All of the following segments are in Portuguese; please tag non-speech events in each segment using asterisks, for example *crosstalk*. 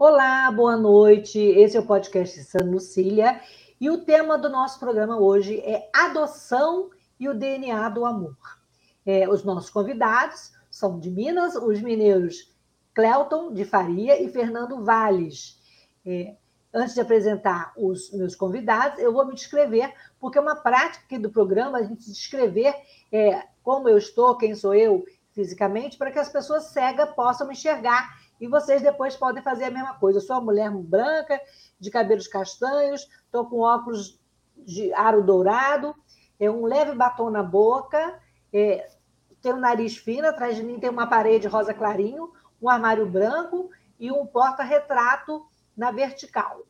Olá, boa noite. Esse é o podcast San Lucília e o tema do nosso programa hoje é adoção e o DNA do amor. É, os nossos convidados são de Minas, os mineiros Cleuton de Faria e Fernando Valles. É, antes de apresentar os meus convidados, eu vou me descrever, porque é uma prática aqui do programa a gente descrever é, como eu estou, quem sou eu fisicamente, para que as pessoas cegas possam me enxergar e vocês depois podem fazer a mesma coisa. Eu sou uma mulher branca, de cabelos castanhos, estou com óculos de aro dourado, é um leve batom na boca, é, tenho um nariz fino, atrás de mim tem uma parede rosa clarinho, um armário branco e um porta-retrato na vertical.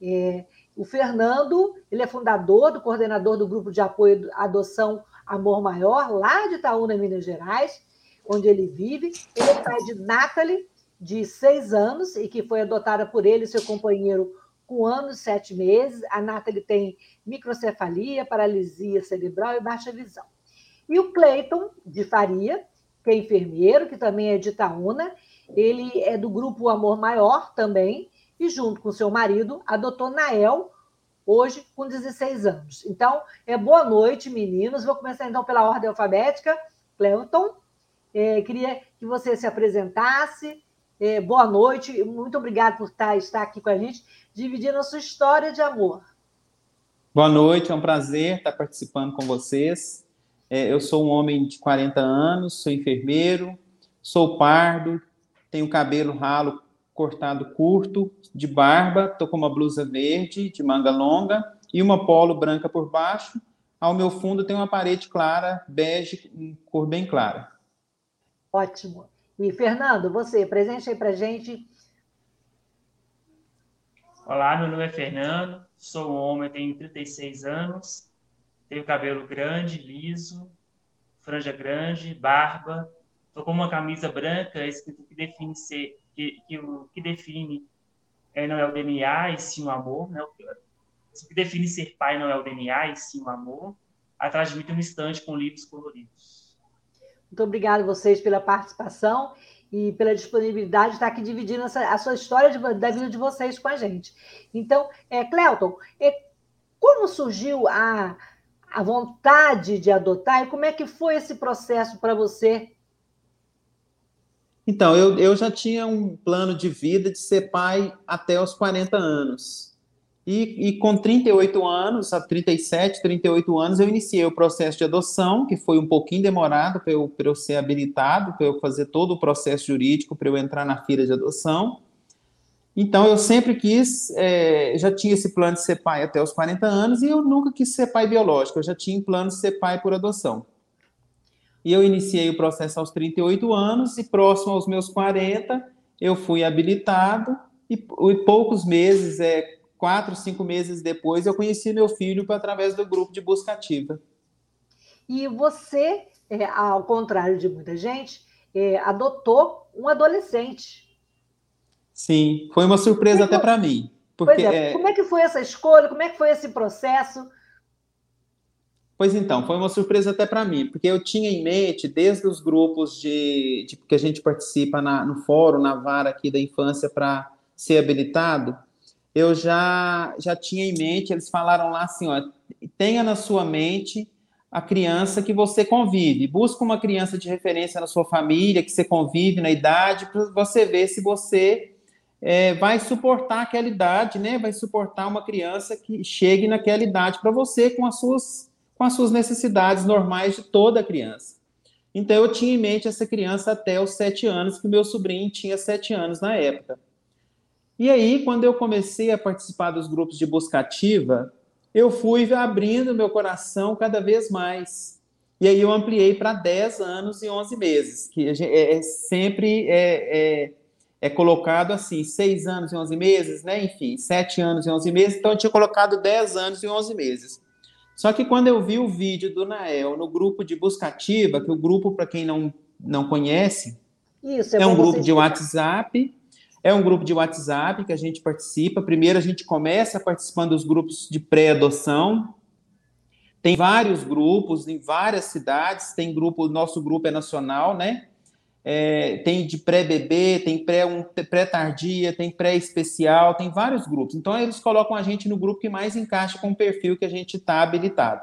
É, o Fernando, ele é fundador, do coordenador do grupo de apoio adoção Amor Maior, lá de Itaúna, Minas Gerais, onde ele vive. Ele é pai de Nathalie, de seis anos e que foi adotada por ele e seu companheiro com anos e sete meses. A Nathalie tem microcefalia, paralisia cerebral e baixa visão. E o Cleiton, de Faria, que é enfermeiro, que também é de Itaúna, ele é do grupo Amor Maior também, e junto com seu marido, adotou Nael, hoje com 16 anos. Então, é boa noite, meninos. Vou começar então pela ordem alfabética. Cleiton, é, queria que você se apresentasse, é, boa noite, muito obrigado por estar, estar aqui com a gente, dividindo a sua história de amor. Boa noite, é um prazer estar participando com vocês. É, eu sou um homem de 40 anos, sou enfermeiro, sou pardo, tenho cabelo ralo cortado curto, de barba, estou com uma blusa verde, de manga longa, e uma polo branca por baixo. Ao meu fundo tem uma parede clara, bege, cor bem clara. Ótimo. E, Fernando, você, presente aí para gente. Olá, meu nome é Fernando, sou um homem, tenho 36 anos, tenho cabelo grande, liso, franja grande, barba, estou com uma camisa branca escrito que define ser, que, que, o que define é, não é o DNA e sim o amor, né? O que define ser pai não é o DNA e sim o amor. Atrás de mim tem um estante com livros coloridos. Muito obrigada a vocês pela participação e pela disponibilidade de estar aqui dividindo essa, a sua história de, da vida de vocês com a gente. Então, é, Cleuton, é, como surgiu a, a vontade de adotar e como é que foi esse processo para você? Então, eu, eu já tinha um plano de vida de ser pai até os 40 anos. E, e, com 38 anos, a 37, 38 anos, eu iniciei o processo de adoção, que foi um pouquinho demorado para eu, eu ser habilitado, para eu fazer todo o processo jurídico, para eu entrar na fila de adoção. Então, eu sempre quis, é, já tinha esse plano de ser pai até os 40 anos, e eu nunca quis ser pai biológico, eu já tinha plano de ser pai por adoção. E eu iniciei o processo aos 38 anos, e próximo aos meus 40, eu fui habilitado, e, e poucos meses, é, quatro, cinco meses depois, eu conheci meu filho através do grupo de busca ativa. E você, é, ao contrário de muita gente, é, adotou um adolescente. Sim, foi uma surpresa até para mim. Porque, é, é, como é que foi essa escolha? Como é que foi esse processo? Pois então, foi uma surpresa até para mim, porque eu tinha em mente, desde os grupos de, de que a gente participa na, no fórum, na vara aqui da infância para ser habilitado, eu já, já tinha em mente, eles falaram lá assim, ó, tenha na sua mente a criança que você convive, busca uma criança de referência na sua família, que você convive na idade, para você ver se você é, vai suportar aquela idade, né? Vai suportar uma criança que chegue naquela idade para você com as suas com as suas necessidades normais de toda criança. Então eu tinha em mente essa criança até os sete anos, que meu sobrinho tinha sete anos na época. E aí, quando eu comecei a participar dos grupos de busca ativa, eu fui abrindo meu coração cada vez mais. E aí eu ampliei para 10 anos e 11 meses, que é, é sempre é, é, é, colocado assim, 6 anos e 11 meses, né? Enfim, 7 anos e 11 meses, então eu tinha colocado 10 anos e 11 meses. Só que quando eu vi o vídeo do Nael no grupo de busca ativa, que o grupo, para quem não, não conhece, Isso, é, é um grupo de WhatsApp, é um grupo de WhatsApp que a gente participa. Primeiro a gente começa participando dos grupos de pré-adoção, tem vários grupos em várias cidades, tem grupo, nosso grupo é nacional, né? É, tem de pré-bebê, tem pré-tardia, um, pré tem pré-especial, tem vários grupos. Então, eles colocam a gente no grupo que mais encaixa com o perfil que a gente está habilitado.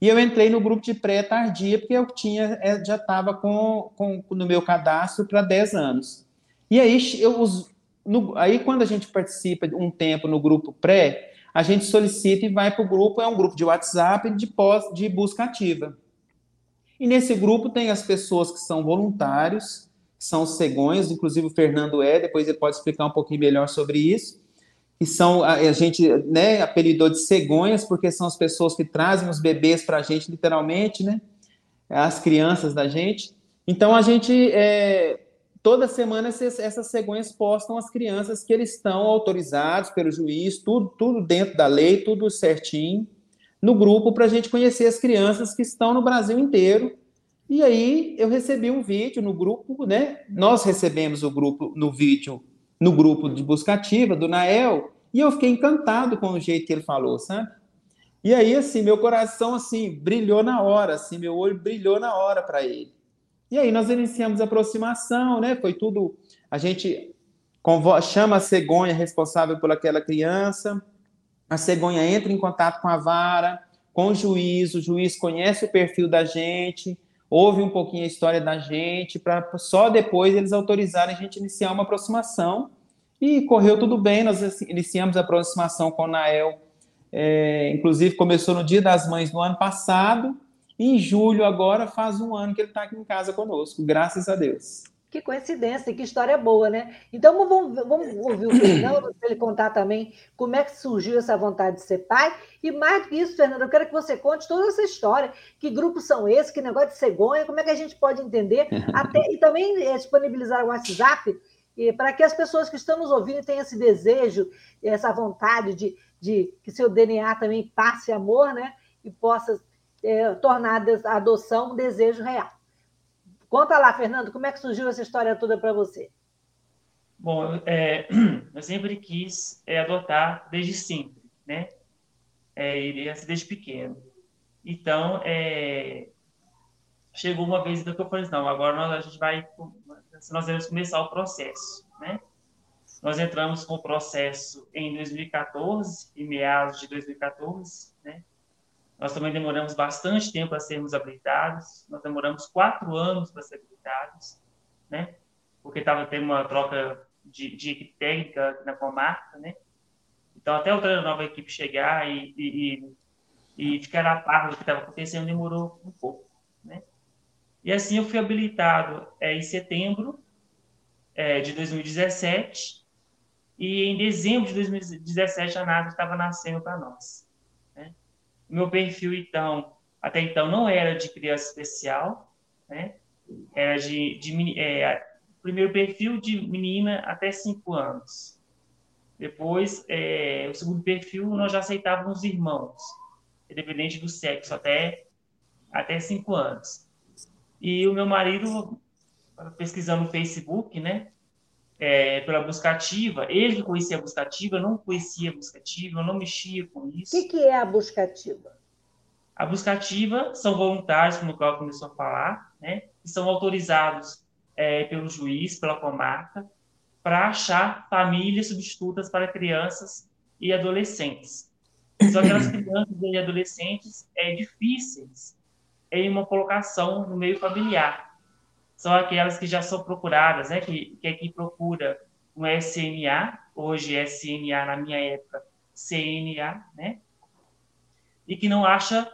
E eu entrei no grupo de pré-tardia, porque eu tinha, é, já estava com, com, no meu cadastro para 10 anos. E aí, eu, no, aí, quando a gente participa um tempo no grupo pré, a gente solicita e vai para o grupo, é um grupo de WhatsApp de, pós, de busca ativa. E nesse grupo tem as pessoas que são voluntários, que são cegões, inclusive o Fernando é, depois ele pode explicar um pouquinho melhor sobre isso, que são, a, a gente né, apelidou de cegonhas, porque são as pessoas que trazem os bebês para a gente, literalmente, né, as crianças da gente. Então, a gente é, toda semana essas cegonhas postam as crianças que eles estão autorizados pelo juiz, tudo, tudo dentro da lei, tudo certinho, no grupo para a gente conhecer as crianças que estão no Brasil inteiro. E aí eu recebi um vídeo no grupo, né? Nós recebemos o grupo no vídeo, no grupo de busca ativa do Nael, e eu fiquei encantado com o jeito que ele falou, sabe? E aí, assim, meu coração, assim, brilhou na hora, assim, meu olho brilhou na hora para ele. E aí nós iniciamos a aproximação, né? Foi tudo. A gente chama a cegonha responsável por aquela criança, a cegonha entra em contato com a vara, com o juiz, o juiz conhece o perfil da gente, ouve um pouquinho a história da gente, para só depois eles autorizarem a gente iniciar uma aproximação. E correu tudo bem, nós iniciamos a aproximação com o Nael, é, inclusive começou no Dia das Mães do ano passado, em julho, agora, faz um ano que ele está aqui em casa conosco, graças a Deus. Que coincidência, que história boa, né? Então vamos, vamos ouvir o Fernando para ele contar também como é que surgiu essa vontade de ser pai. E mais do que isso, Fernando, eu quero que você conte toda essa história. Que grupos são esses? Que negócio de cegonha? Como é que a gente pode entender? *laughs* Até, e também é, disponibilizar o WhatsApp para que as pessoas que estão nos ouvindo tenham esse desejo, essa vontade de, de que seu DNA também passe amor, né? E possa é, tornar a adoção um desejo real. Conta lá, Fernando, como é que surgiu essa história toda para você? Bom, é, *clears throat* eu sempre quis é, adotar desde sempre, né? É, desde pequeno. Então, é, chegou uma vez então que eu falei, não, agora nós, a gente vai, nós vamos começar o processo, né? Nós entramos com o processo em 2014, em meados de 2014, né? Nós também demoramos bastante tempo para sermos habilitados. Nós demoramos quatro anos para ser habilitados, né? Porque estava tendo uma troca de, equipe técnica na comarca, né? Então, até outra nova equipe chegar e, e, e, ficar a par do que estava acontecendo demorou um pouco, né? E assim eu fui habilitado é, em setembro é, de 2017 e em dezembro de 2017 a NASA estava nascendo para nós. Meu perfil, então, até então não era de criança especial, né? Era de, de é, primeiro perfil de menina até 5 anos. Depois, é, o segundo perfil, nós já aceitávamos irmãos, independente do sexo, até até 5 anos. E o meu marido, pesquisando no Facebook, né? É, pela buscativa, ele conhecia a buscativa, eu não conhecia a buscativa, eu não mexia com isso. O que, que é a buscativa? A buscativa são voluntários, como o Cláudio começou a falar, né, que são autorizados é, pelo juiz, pela comarca, para achar famílias substitutas para crianças e adolescentes. São aquelas crianças e adolescentes é, difíceis em uma colocação no meio familiar são aquelas que já são procuradas, né? Que, que aqui procura um SNA, hoje SNA na minha época, CNA, né? E que não acha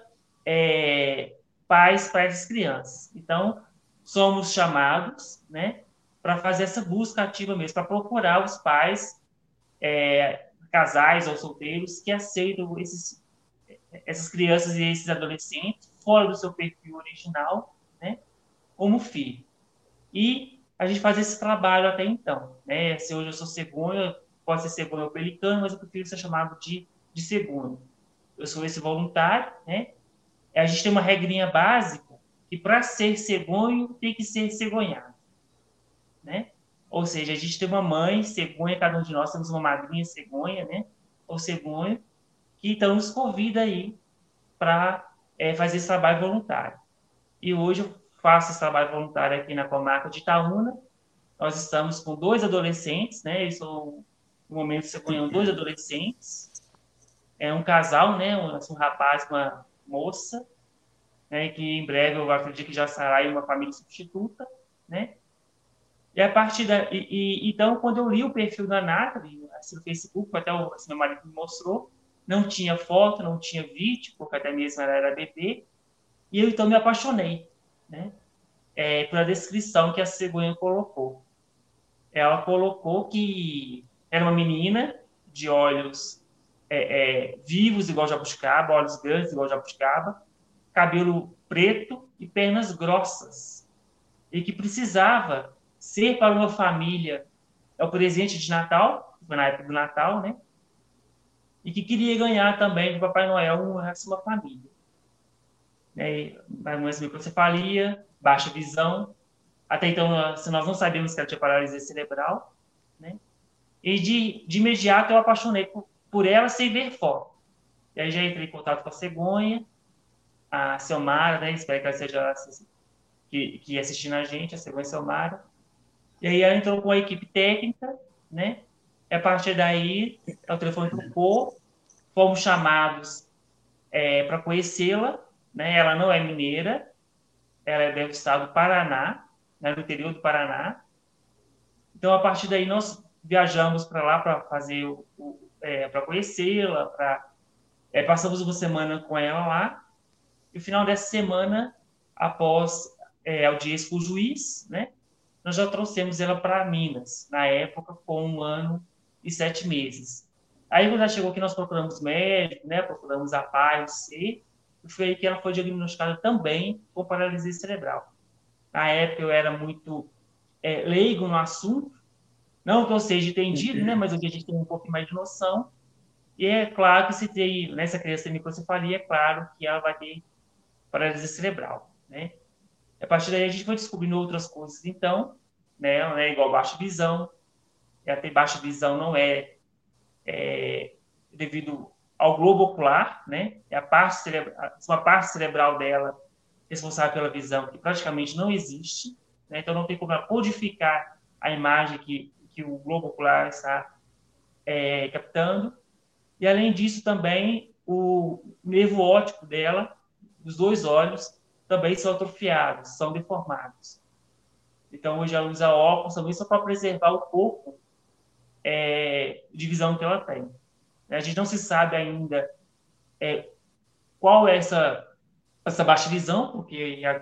é, pais para essas crianças. Então, somos chamados, né? Para fazer essa busca ativa mesmo, para procurar os pais, é, casais ou solteiros que aceitam esses, essas crianças e esses adolescentes fora do seu perfil original, né, como filho. E a gente faz esse trabalho até então. Né? Se hoje eu sou cegonha, pode ser cegonha ou pelicano, mas eu prefiro ser chamado de, de cegonha. Eu sou esse voluntário, né? A gente tem uma regrinha básica que para ser cegonho tem que ser cegonhado, né? Ou seja, a gente tem uma mãe cegonha, cada um de nós temos uma madrinha cegonha, né? Ou cegonho, que então nos convida aí para é, fazer esse trabalho voluntário. E hoje eu faço esse trabalho voluntário aqui na comarca de Itaúna. Nós estamos com dois adolescentes, né? Eu sou, no momento, cegonhão, dois adolescentes. É um casal, né? Um, assim, um rapaz e uma moça, né? Que em breve eu acredito que já será uma família substituta, né? E a partir da. E, e, então, quando eu li o perfil da Nathalie, assim, no Facebook, até o assim, meu marido me mostrou, não tinha foto, não tinha vídeo, porque até mesmo ela era bebê, e eu então me apaixonei, né? É, pela descrição que a cegonha colocou. Ela colocou que era uma menina de olhos é, é, vivos, igual jabuticaba, olhos grandes, igual jabuticaba, cabelo preto e pernas grossas, e que precisava ser para uma família é o presente de Natal, na época do Natal, né? E que queria ganhar também de Papai Noel uma, uma família. Né? Mas microcefalia, baixa visão. Até então, se nós não sabíamos que ela tinha paralisia cerebral, né? E de, de imediato eu apaixonei por, por ela sem ver foto. E aí já entrei em contato com a cegonha, a Selmara, né? Espero que ela seja que, que assistindo a gente, a cegonha Selmara. E aí ela entrou com a equipe técnica, né? E a partir daí, o telefone tocou, fomos chamados é, para conhecê-la, né? Ela não é mineira, ela é do estado do Paraná, né? do interior do Paraná. Então, a partir daí, nós viajamos para lá para fazer o, o é, para conhecê-la, para é, passamos uma semana com ela lá. E no final dessa semana, após é, audiência com o juiz, né? nós já trouxemos ela para Minas, na época, com um ano e sete meses. Aí, quando ela chegou aqui, nós procuramos médico, né, procuramos a PAI, o C, foi aí que ela foi diagnosticada também com paralisia cerebral. Na época, eu era muito é, leigo no assunto, não que eu seja entendido, né, mas hoje a gente tem um pouco mais de noção, e é claro que se tem, nessa criança tem microcefalia, é claro que ela vai ter paralisia cerebral, né? A partir daí a gente foi descobrindo outras coisas, então, né, não é igual baixa visão, ela tem baixa visão não é, é devido ao globo ocular, né, é a parte cerebral, uma parte cerebral dela responsável pela visão que praticamente não existe, né, então não tem como codificar a imagem que, que o globo ocular está é, captando, e além disso também o nervo óptico dela, dos dois olhos, também são atrofiados, são deformados. Então, hoje ela usa óculos também só para preservar o corpo é, de visão que ela tem. A gente não se sabe ainda é, qual é essa, essa visão, porque a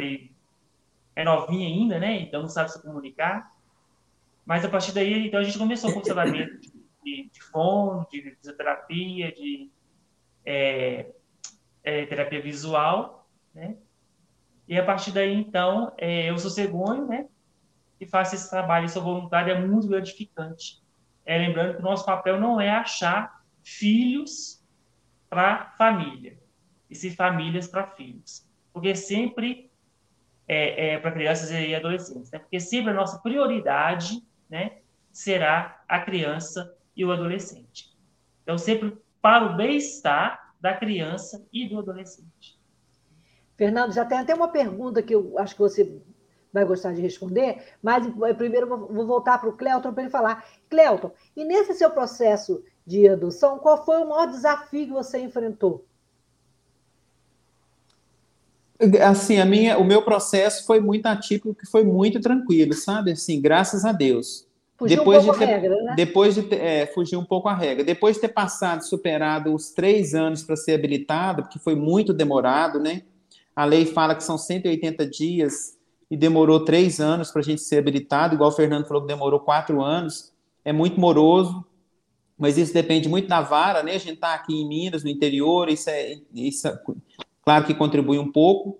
é novinha ainda, né? Então não sabe se comunicar. Mas a partir daí, então a gente começou com o tratamento de, de, de fono, de fisioterapia, de é, é, terapia visual, né? E a partir daí, então, é, eu sou cegonho, né? E faço esse trabalho, sou voluntário, é muito gratificante. É, lembrando que o nosso papel não é achar filhos para família, e sim famílias para filhos. Porque sempre é, é para crianças e adolescentes, né? Porque sempre a nossa prioridade, né? Será a criança e o adolescente. Então, sempre para o bem-estar da criança e do adolescente. Fernando, já tem até uma pergunta que eu acho que você vai gostar de responder, mas eh, primeiro vou voltar para o Cleuton para ele falar. Cleuton, e nesse seu processo de adoção, qual foi o maior desafio que você enfrentou? Assim, a minha, o meu processo foi muito atípico, que foi muito tranquilo, sabe? Assim, graças a Deus. Fugir depois um pouco de ter, a regra, né? Depois de ter, é, fugir um pouco a regra. Depois de ter passado, superado os três anos para ser habilitado, porque foi muito demorado, né? A lei fala que são 180 dias e demorou três anos para a gente ser habilitado, igual o Fernando falou que demorou quatro anos. É muito moroso, mas isso depende muito da vara, né? A gente está aqui em Minas, no interior, isso é, isso é claro que contribui um pouco.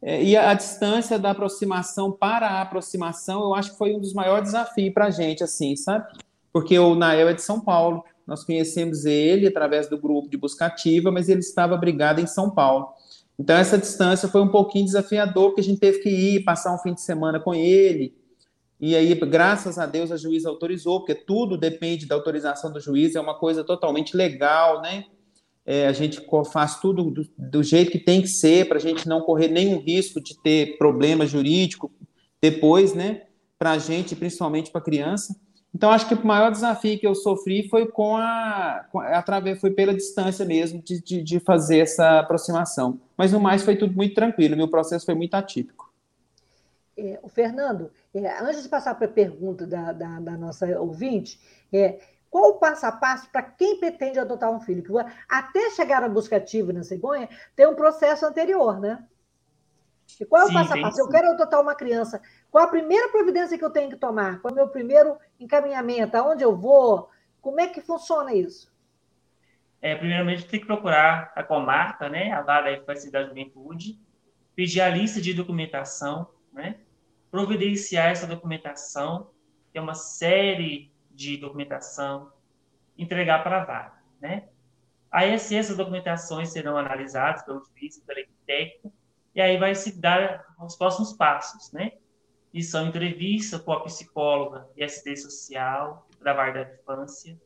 É, e a, a, distância da aproximação para a aproximação, eu acho que foi um dos maiores desafios para a gente, assim, sabe? Porque o Nael é de São Paulo, nós conhecemos ele através do grupo de busca ativa, mas ele estava abrigado em São Paulo. Então, essa distância foi um pouquinho desafiador, porque a gente teve que ir, passar um fim de semana com ele. E aí, graças a Deus, a juíza autorizou, porque tudo depende da autorização do juiz, é uma coisa totalmente legal, né? É, a gente faz tudo do, do jeito que tem que ser, para a gente não correr nenhum risco de ter problema jurídico depois, né? Para a gente, principalmente para a criança. Então, acho que o maior desafio que eu sofri foi com a, com, através, foi pela distância mesmo de, de, de, fazer essa aproximação. Mas no mais foi tudo muito tranquilo, meu processo foi muito atípico. É, o Fernando, é, antes de passar para a pergunta da, da, da, nossa ouvinte, é, qual o passo a passo para quem pretende adotar um filho? Até chegar à busca ativa na cegonha, tem um processo anterior, né? E qual é o sim, passo a passo? Eu quero adotar uma criança. Qual a primeira providência que eu tenho que tomar? Qual é o meu primeiro encaminhamento? Aonde eu vou? Como é que funciona isso? É, primeiramente, tem que procurar a comarca, né, a vara da infância e da juventude, pedir a lista de documentação, né, providenciar essa documentação, é uma série de documentação, entregar para a vara, né. Aí, assim, essas documentações serão analisadas pelo juiz, pela equipe técnica, e aí vai se dar os próximos passos, né? E são entrevista com a psicóloga e assistente social da Vara da Infância,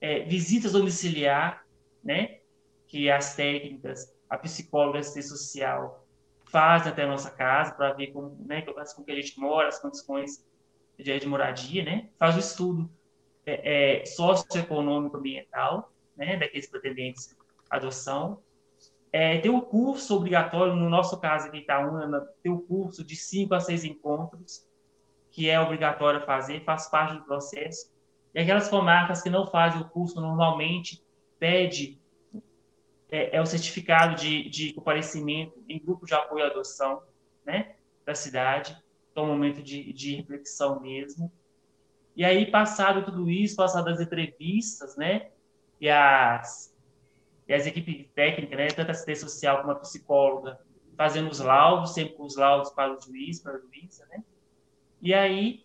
é, visitas domiciliar, né? Que as técnicas, a psicóloga e a assistente social fazem até a nossa casa para ver como, né, como que a gente mora, as condições de, de moradia, né? Faz o estudo é, é, socioeconômico ambiental, né? Daqueles pretendentes adoção é, tem um curso obrigatório, no nosso caso aqui em Itaúna, tem um curso de cinco a seis encontros, que é obrigatório fazer, faz parte do processo. E aquelas comarcas que não fazem o curso normalmente pede é, é o certificado de, de comparecimento em grupo de apoio à adoção, né, da cidade, então é um momento de, de reflexão mesmo. E aí, passado tudo isso, passado as entrevistas, né, e as e as equipes técnicas, né, tanto a assistência social como a psicóloga, fazendo os laudos, sempre com os laudos para o juiz, para a juíza, né? E aí,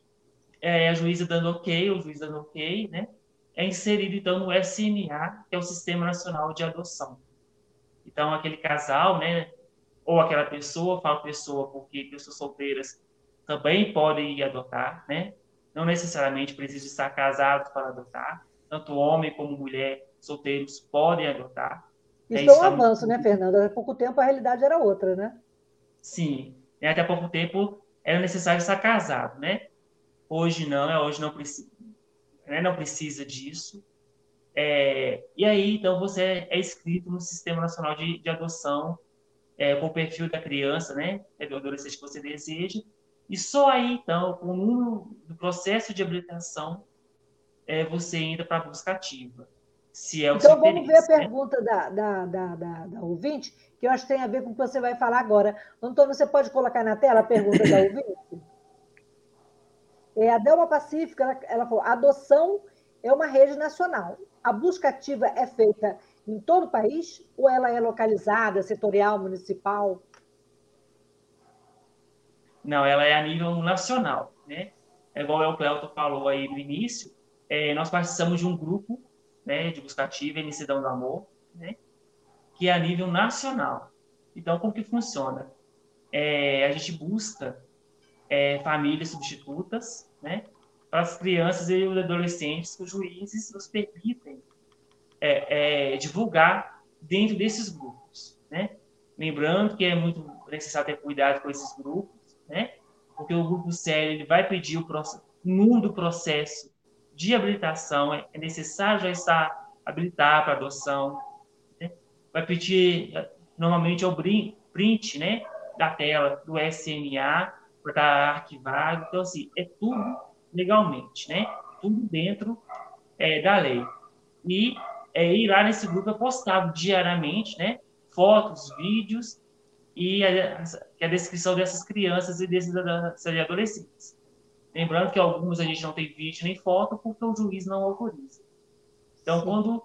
é, a juíza dando ok, o juiz dando ok, né? É inserido, então, no SMA, que é o Sistema Nacional de Adoção. Então, aquele casal, né? Ou aquela pessoa, falo pessoa porque pessoas solteiras também podem adotar, né? Não necessariamente precisa estar casado para adotar. Tanto homem como mulher solteiros podem adotar. Isso é, um avanço, né, Fernanda? Há pouco tempo a realidade era outra, né? Sim. Até pouco tempo era necessário estar casado, né? Hoje não, é, hoje não precisa, né? não precisa disso. É, e aí, então, você é inscrito no Sistema Nacional de, de Adoção, é, com o perfil da criança, né? É do adolescente que você deseja. E só aí, então, com o número do processo de habilitação, é, você entra para a busca ativa se é o Então vamos ver a né? pergunta da, da, da, da, da ouvinte, que eu acho que tem a ver com o que você vai falar agora. Antônio, você pode colocar na tela a pergunta da *coughs* ouvinte? É, a Delma Pacífica, ela, ela falou, adoção é uma rede nacional. A busca ativa é feita em todo o país ou ela é localizada, setorial, municipal? Não, ela é a nível nacional, né? É igual o Cleuton falou aí no início, é, nós participamos de um grupo né, de buscativa, Emicidão do Amor, né, que é a nível nacional. Então, como que funciona? É, a gente busca é, famílias substitutas, né, para as crianças e os adolescentes que os juízes nos permitem é, é, divulgar dentro desses grupos, né? Lembrando que é muito necessário ter cuidado com esses grupos, né? Porque o grupo sério ele vai pedir o processo, no do processo de habilitação, é, é necessário já estar habilitado para adoção. Né? Vai pedir, normalmente, é o print né, da tela do SMA, para estar arquivado. Então, assim, é tudo legalmente, né? Tudo dentro é, da lei. E é, ir lá nesse grupo é postado diariamente, né? Fotos, vídeos e a, a descrição dessas crianças e desses adolescentes. Lembrando que alguns a gente não tem vídeo nem foto porque o juiz não autoriza. Então, quando,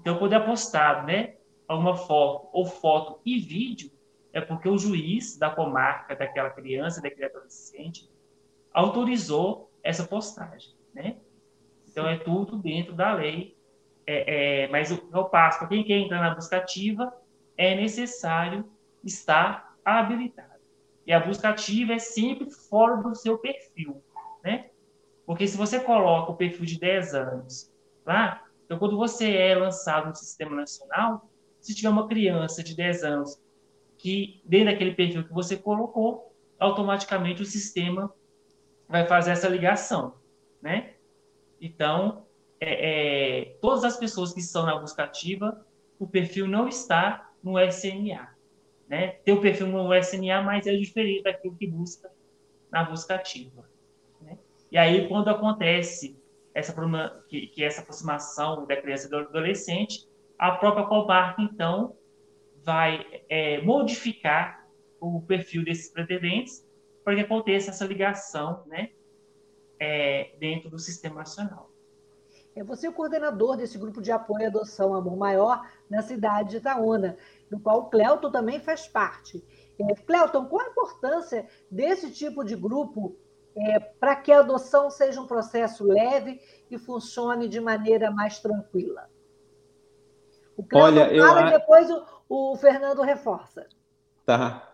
então, quando é postado né, alguma foto ou foto e vídeo, é porque o juiz da comarca daquela criança, daquele adolescente, autorizou essa postagem, né? Então é tudo dentro da lei. É, é, mas o eu passo para quem quer entrar na busca ativa é necessário estar habilitado. E a busca ativa é sempre fora do seu perfil, né? Porque se você coloca o perfil de 10 anos lá, então quando você é lançado no sistema nacional, se tiver uma criança de 10 anos que dentro daquele perfil que você colocou, automaticamente o sistema vai fazer essa ligação, né? Então, é, é, todas as pessoas que estão na busca ativa, o perfil não está no SNA, né? Tem o perfil no SNA, mas é diferente daquilo que busca na busca ativa. Né? E aí, quando acontece essa, que, que essa aproximação da criança e do adolescente, a própria Comarca, então, vai é, modificar o perfil desses pretendentes para que aconteça essa ligação né, é, dentro do sistema nacional. É você é o coordenador desse grupo de apoio à adoção Amor Maior na cidade de Itaúna, do qual o Cleuton também faz parte. É, Cleuton, qual a importância desse tipo de grupo é, para que a adoção seja um processo leve e funcione de maneira mais tranquila? O Cleuton Olha, fala eu... e depois o, o Fernando reforça. Tá.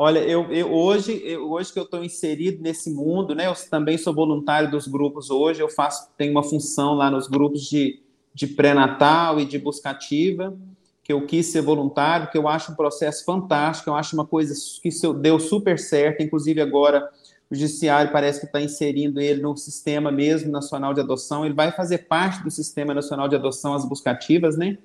Olha, eu, eu hoje, eu, hoje que eu estou inserido nesse mundo, né? Eu também sou voluntário dos grupos hoje. Eu faço, tenho uma função lá nos grupos de, de pré-natal e de buscativa, que eu quis ser voluntário, que eu acho um processo fantástico. Eu acho uma coisa que deu super certo. Inclusive agora o judiciário parece que está inserindo ele no sistema mesmo nacional de adoção. Ele vai fazer parte do sistema nacional de adoção as buscativas, né?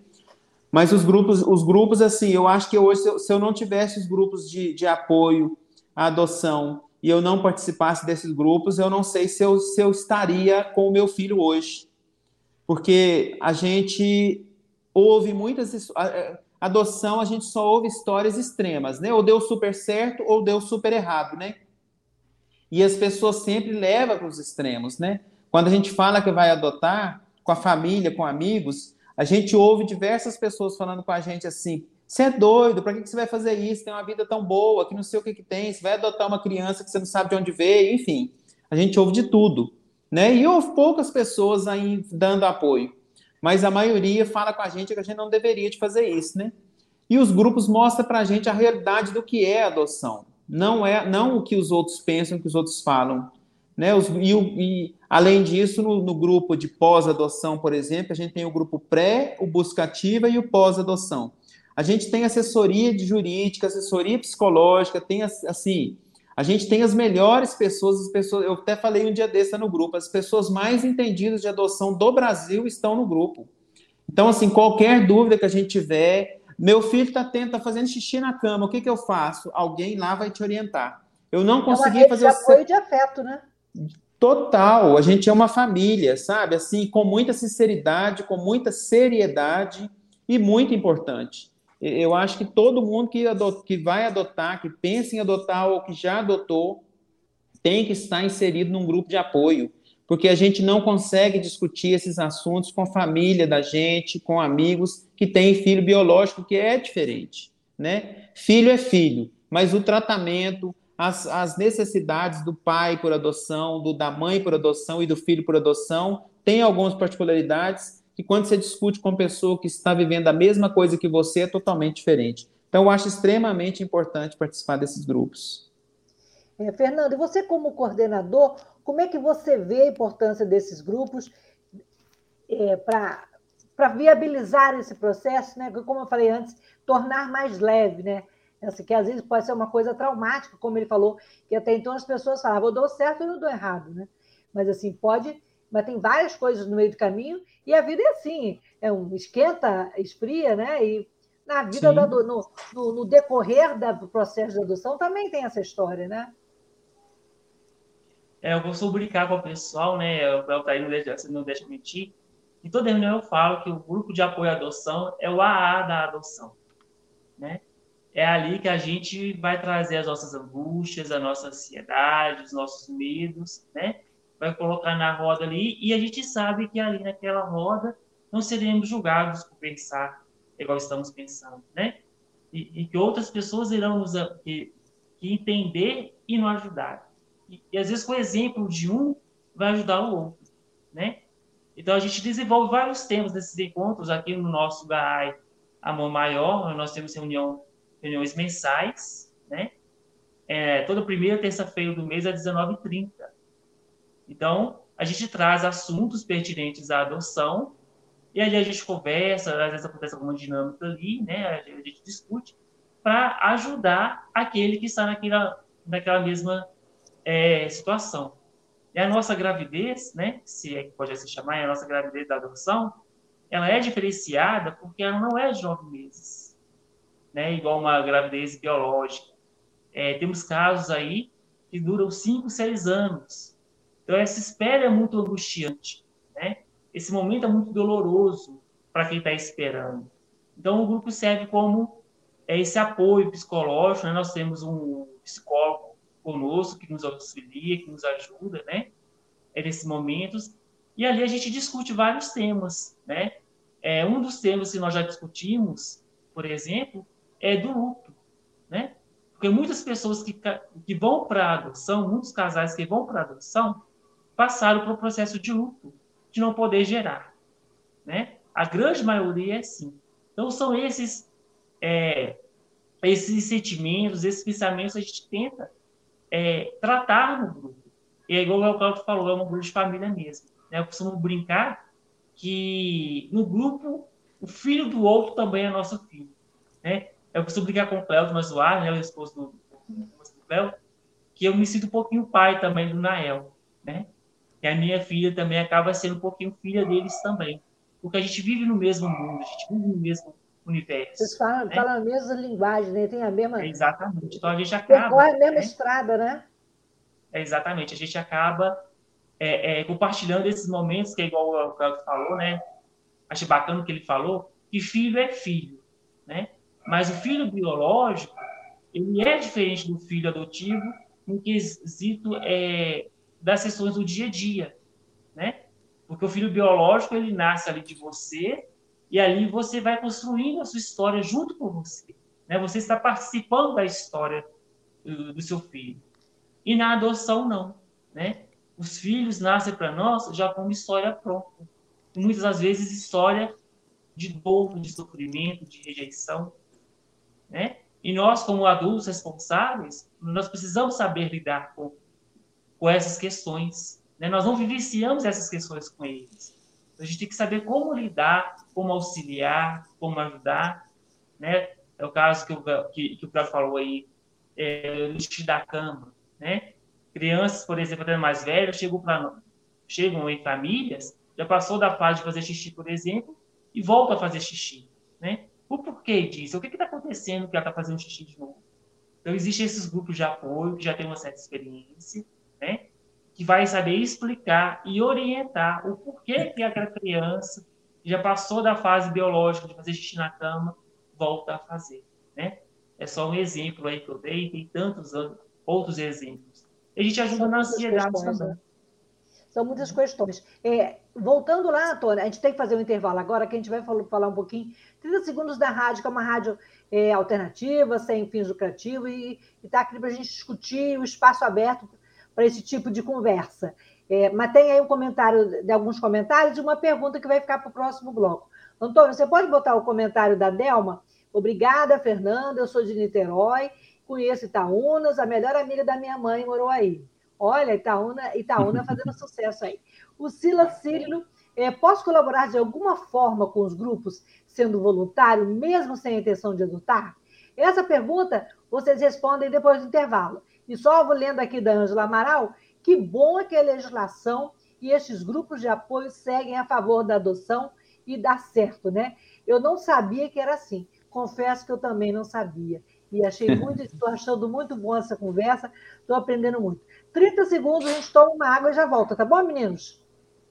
Mas os grupos, os grupos, assim, eu acho que hoje, se eu, se eu não tivesse os grupos de, de apoio à adoção e eu não participasse desses grupos, eu não sei se eu, se eu estaria com o meu filho hoje. Porque a gente ouve muitas. Adoção, a gente só ouve histórias extremas, né? Ou deu super certo ou deu super errado, né? E as pessoas sempre levam para os extremos, né? Quando a gente fala que vai adotar com a família, com amigos, a gente ouve diversas pessoas falando com a gente assim: você é doido, para que você vai fazer isso? Tem uma vida tão boa, que não sei o que, que tem, você vai adotar uma criança que você não sabe de onde veio, enfim. A gente ouve de tudo. Né? E houve poucas pessoas aí dando apoio, mas a maioria fala com a gente que a gente não deveria de fazer isso, né? E os grupos mostram para a gente a realidade do que é adoção. Não é não o que os outros pensam, o que os outros falam. Né? Os, e, e, além disso, no, no grupo de pós-adoção, por exemplo, a gente tem o grupo pré, o buscativa e o pós-adoção. A gente tem assessoria de jurídica, assessoria psicológica, tem assim, a gente tem as melhores pessoas, as pessoas, eu até falei um dia desse no grupo, as pessoas mais entendidas de adoção do Brasil estão no grupo. Então, assim, qualquer dúvida que a gente tiver, meu filho está tá fazendo xixi na cama, o que, que eu faço? Alguém lá vai te orientar. Eu não consegui é fazer. De apoio de afeto, né? Total, a gente é uma família, sabe? Assim, com muita sinceridade, com muita seriedade e muito importante. Eu acho que todo mundo que, adot, que vai adotar, que pensa em adotar ou que já adotou, tem que estar inserido num grupo de apoio, porque a gente não consegue discutir esses assuntos com a família da gente, com amigos que têm filho biológico, que é diferente, né? Filho é filho, mas o tratamento, as, as necessidades do pai por adoção, do, da mãe por adoção e do filho por adoção, tem algumas particularidades que quando você discute com uma pessoa que está vivendo a mesma coisa que você, é totalmente diferente. Então, eu acho extremamente importante participar desses grupos. É, Fernando, você como coordenador, como é que você vê a importância desses grupos é, para viabilizar esse processo, né? Como eu falei antes, tornar mais leve, né? Assim, que às vezes pode ser uma coisa traumática, como ele falou, que até então as pessoas falavam, eu dou certo e eu dou errado, né? Mas assim, pode, mas tem várias coisas no meio do caminho, e a vida é assim, é um esquenta, esfria, né? E na vida da, no, no, no, decorrer do processo de adoção também tem essa história, né? É, eu costumo brincar com o pessoal, né? O Beltaí não deixa, não deixa mentir. E toda reunião eu falo que o grupo de apoio à adoção é o AA da adoção, né? É ali que a gente vai trazer as nossas angústias, a nossa ansiedade, os nossos medos, né? Vai colocar na roda ali e a gente sabe que ali naquela roda não seremos julgados por pensar igual estamos pensando, né? e, e que outras pessoas irão nos que, que entender e nos ajudar. E, e, às vezes com o exemplo de um vai ajudar o outro, né? Então a gente desenvolve vários temas nesses encontros aqui no nosso GAI Amor Maior, nós temos reunião, reuniões mensais, né? É, toda primeira terça-feira do mês às 19h30. Então, a gente traz assuntos pertinentes à adoção e ali a gente conversa, às vezes acontece alguma dinâmica ali, né? A gente discute para ajudar aquele que está naquela, naquela mesma é, situação. E a nossa gravidez, né? Se é que pode se chamar, a nossa gravidez da adoção, ela é diferenciada porque ela não é de nove meses, né? Igual uma gravidez biológica. É, temos casos aí que duram cinco, seis anos. Então essa espera é muito angustiante, né? esse momento é muito doloroso para quem está esperando. Então, o grupo serve como é, esse apoio psicológico. Né? Nós temos um psicólogo conosco que nos auxilia, que nos ajuda, né? É nesses momentos. E ali a gente discute vários temas, né? É, um dos temas que nós já discutimos, por exemplo, é do luto, né? Porque muitas pessoas que, que vão para a adoção, muitos casais que vão para a adoção, passaram por um processo de luto de não poder gerar. Né? A grande maioria é sim. Então, são esses, é, esses sentimentos, esses pensamentos que a gente tenta é, tratar no grupo. E é igual o Claudio falou, é um grupo de família mesmo. Né? Eu costumo brincar que no grupo, o filho do outro também é nosso filho. Né? Eu costumo brincar com o Cléo Mazuar, né, o esposo do, do Cléo, que eu me sinto um pouquinho pai também do Nael. Né? E a minha filha também acaba sendo um pouquinho filha deles também. Porque a gente vive no mesmo mundo, a gente vive no mesmo universo. Vocês falam, né? falam a mesma linguagem, né? Tem a mesma. É exatamente. Então a gente acaba. Percorre a mesma né? estrada, né? É exatamente. A gente acaba é, é, compartilhando esses momentos, que é igual o Claudio falou, né? Achei bacana o que ele falou, que filho é filho, né? Mas o filho biológico, ele é diferente do filho adotivo no quesito é, das sessões do dia a dia, né? Porque o filho biológico ele nasce ali de você e ali você vai construindo a sua história junto com você, né? Você está participando da história do, seu filho. E na adoção não, né? Os filhos nascem para nós já com uma história pronta. Muitas das vezes história de dor, de sofrimento, de rejeição, né? E nós, como adultos responsáveis, nós precisamos saber lidar com com essas questões. Né? Nós não vivenciamos essas questões com eles. A gente tem que saber como lidar, como auxiliar, como ajudar. Né? É o caso que o, que, que o Flávio falou aí, é, xixi da cama. Né? Crianças, por exemplo, até mais velhas, chegam, chegam em famílias, já passou da fase de fazer xixi, por exemplo, e volta a fazer xixi. Né? O porquê disso? O que está acontecendo que ela está fazendo xixi de novo? Então, existem esses grupos de apoio que já têm uma certa experiência, né? que vai saber explicar e orientar o porquê que aquela criança que já passou da fase biológica de fazer xixi na cama volta a fazer, né? É só um exemplo aí que eu dei, tem tantos outros exemplos. A gente ajuda na ansiedade também. Né? São muitas questões. É, voltando lá, Antônia, a gente tem que fazer um intervalo agora, que a gente vai falar um pouquinho, 30 segundos da rádio, que é uma rádio é, alternativa, sem fins lucrativos, e está aqui para a gente discutir o espaço aberto para esse tipo de conversa. É, mas tem aí um comentário de alguns comentários e uma pergunta que vai ficar para o próximo bloco. Antônio, você pode botar o comentário da Delma? Obrigada, Fernanda. Eu sou de Niterói, conheço Itaúnas, a melhor amiga da minha mãe morou aí. Olha, Itaúna, Itaúna fazendo *laughs* sucesso aí. O Silas Cílio, é, posso colaborar de alguma forma com os grupos, sendo voluntário, mesmo sem a intenção de adotar? Essa pergunta vocês respondem depois do intervalo. E só vou lendo aqui da Ângela Amaral, que bom é que a legislação e estes grupos de apoio seguem a favor da adoção e dá certo, né? Eu não sabia que era assim. Confesso que eu também não sabia. E achei *laughs* muito, estou achando muito bom essa conversa, estou aprendendo muito. 30 segundos, a gente toma uma água e já volta, tá bom, meninos?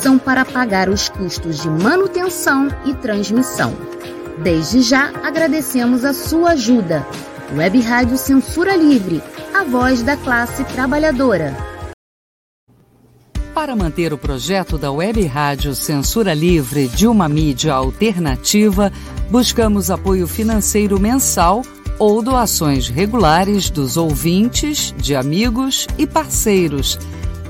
são para pagar os custos de manutenção e transmissão. Desde já agradecemos a sua ajuda. Web Rádio Censura Livre, a voz da classe trabalhadora. Para manter o projeto da Web Rádio Censura Livre de uma mídia alternativa, buscamos apoio financeiro mensal ou doações regulares dos ouvintes, de amigos e parceiros,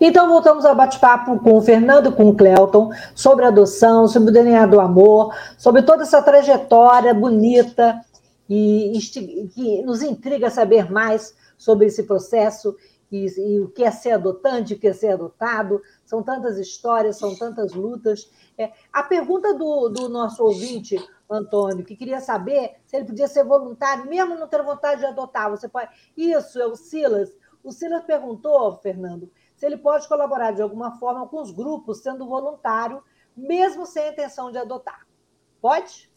Então voltamos ao bate-papo com o Fernando, com o Clelton, sobre adoção, sobre o DNA do amor, sobre toda essa trajetória bonita e que nos intriga saber mais sobre esse processo e, e, o que é ser adotante, o que é ser adotado. São tantas histórias, são tantas lutas. É, a pergunta do, do nosso ouvinte, Antônio, que queria saber se ele podia ser voluntário, mesmo não ter vontade de adotar. Você pode. Isso, é o Silas. O Silas perguntou, Fernando, se ele pode colaborar de alguma forma com os grupos, sendo voluntário, mesmo sem a intenção de adotar. Pode?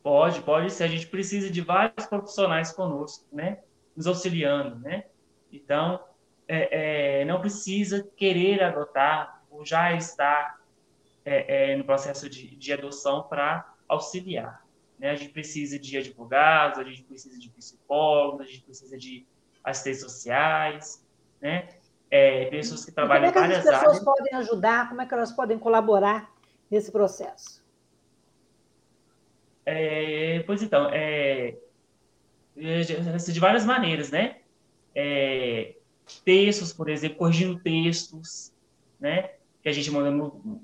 Pode, pode ser. A gente precisa de vários profissionais conosco, né? Nos auxiliando, né? Então, é, é, não precisa querer adotar ou já estar é, é no processo de, de adoção para auxiliar. Né? A gente precisa de advogados, a gente precisa de psicólogos, a gente precisa de assistentes sociais, né? É, pessoas que trabalham em várias áreas. Como é que as pessoas áreas. podem ajudar? Como é que elas podem colaborar nesse processo? É, pois então, é, é de várias maneiras, né? É, textos, por exemplo, corrigindo textos, né? Que a gente manda no,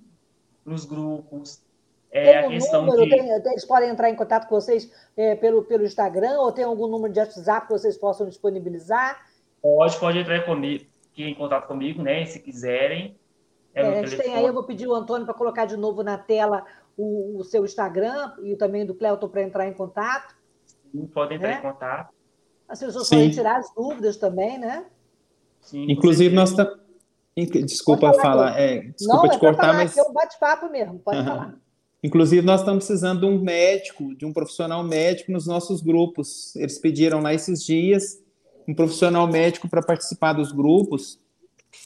nos grupos. É, tem um a questão número, de... tem, eles podem entrar em contato com vocês é, pelo, pelo Instagram ou tem algum número de WhatsApp que vocês possam disponibilizar? Pode, pode entrar comigo, em contato comigo, né? Se quiserem. É, é a gente tem aí, eu vou pedir o Antônio para colocar de novo na tela o, o seu Instagram e também do Cleuton para entrar em contato. Sim, podem entrar né? em contato. As pessoas Sim. podem tirar as dúvidas também, né? Sim, Inclusive, nós estamos. Desculpa falar, falar é, desculpa Não, te é cortar, falar, mas. É um bate-papo mesmo, pode uhum. falar. *laughs* Inclusive, nós estamos precisando de um médico, de um profissional médico nos nossos grupos. Eles pediram lá esses dias. Um profissional médico para participar dos grupos,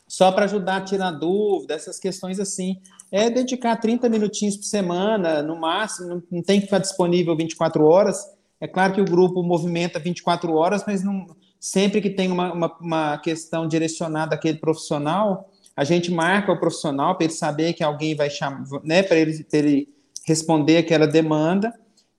só para ajudar a tirar dúvida, essas questões assim. É dedicar 30 minutinhos por semana, no máximo, não tem que ficar disponível 24 horas. É claro que o grupo movimenta 24 horas, mas não, sempre que tem uma, uma, uma questão direcionada àquele profissional, a gente marca o profissional para ele saber que alguém vai chamar, né, para ele, ele responder aquela demanda.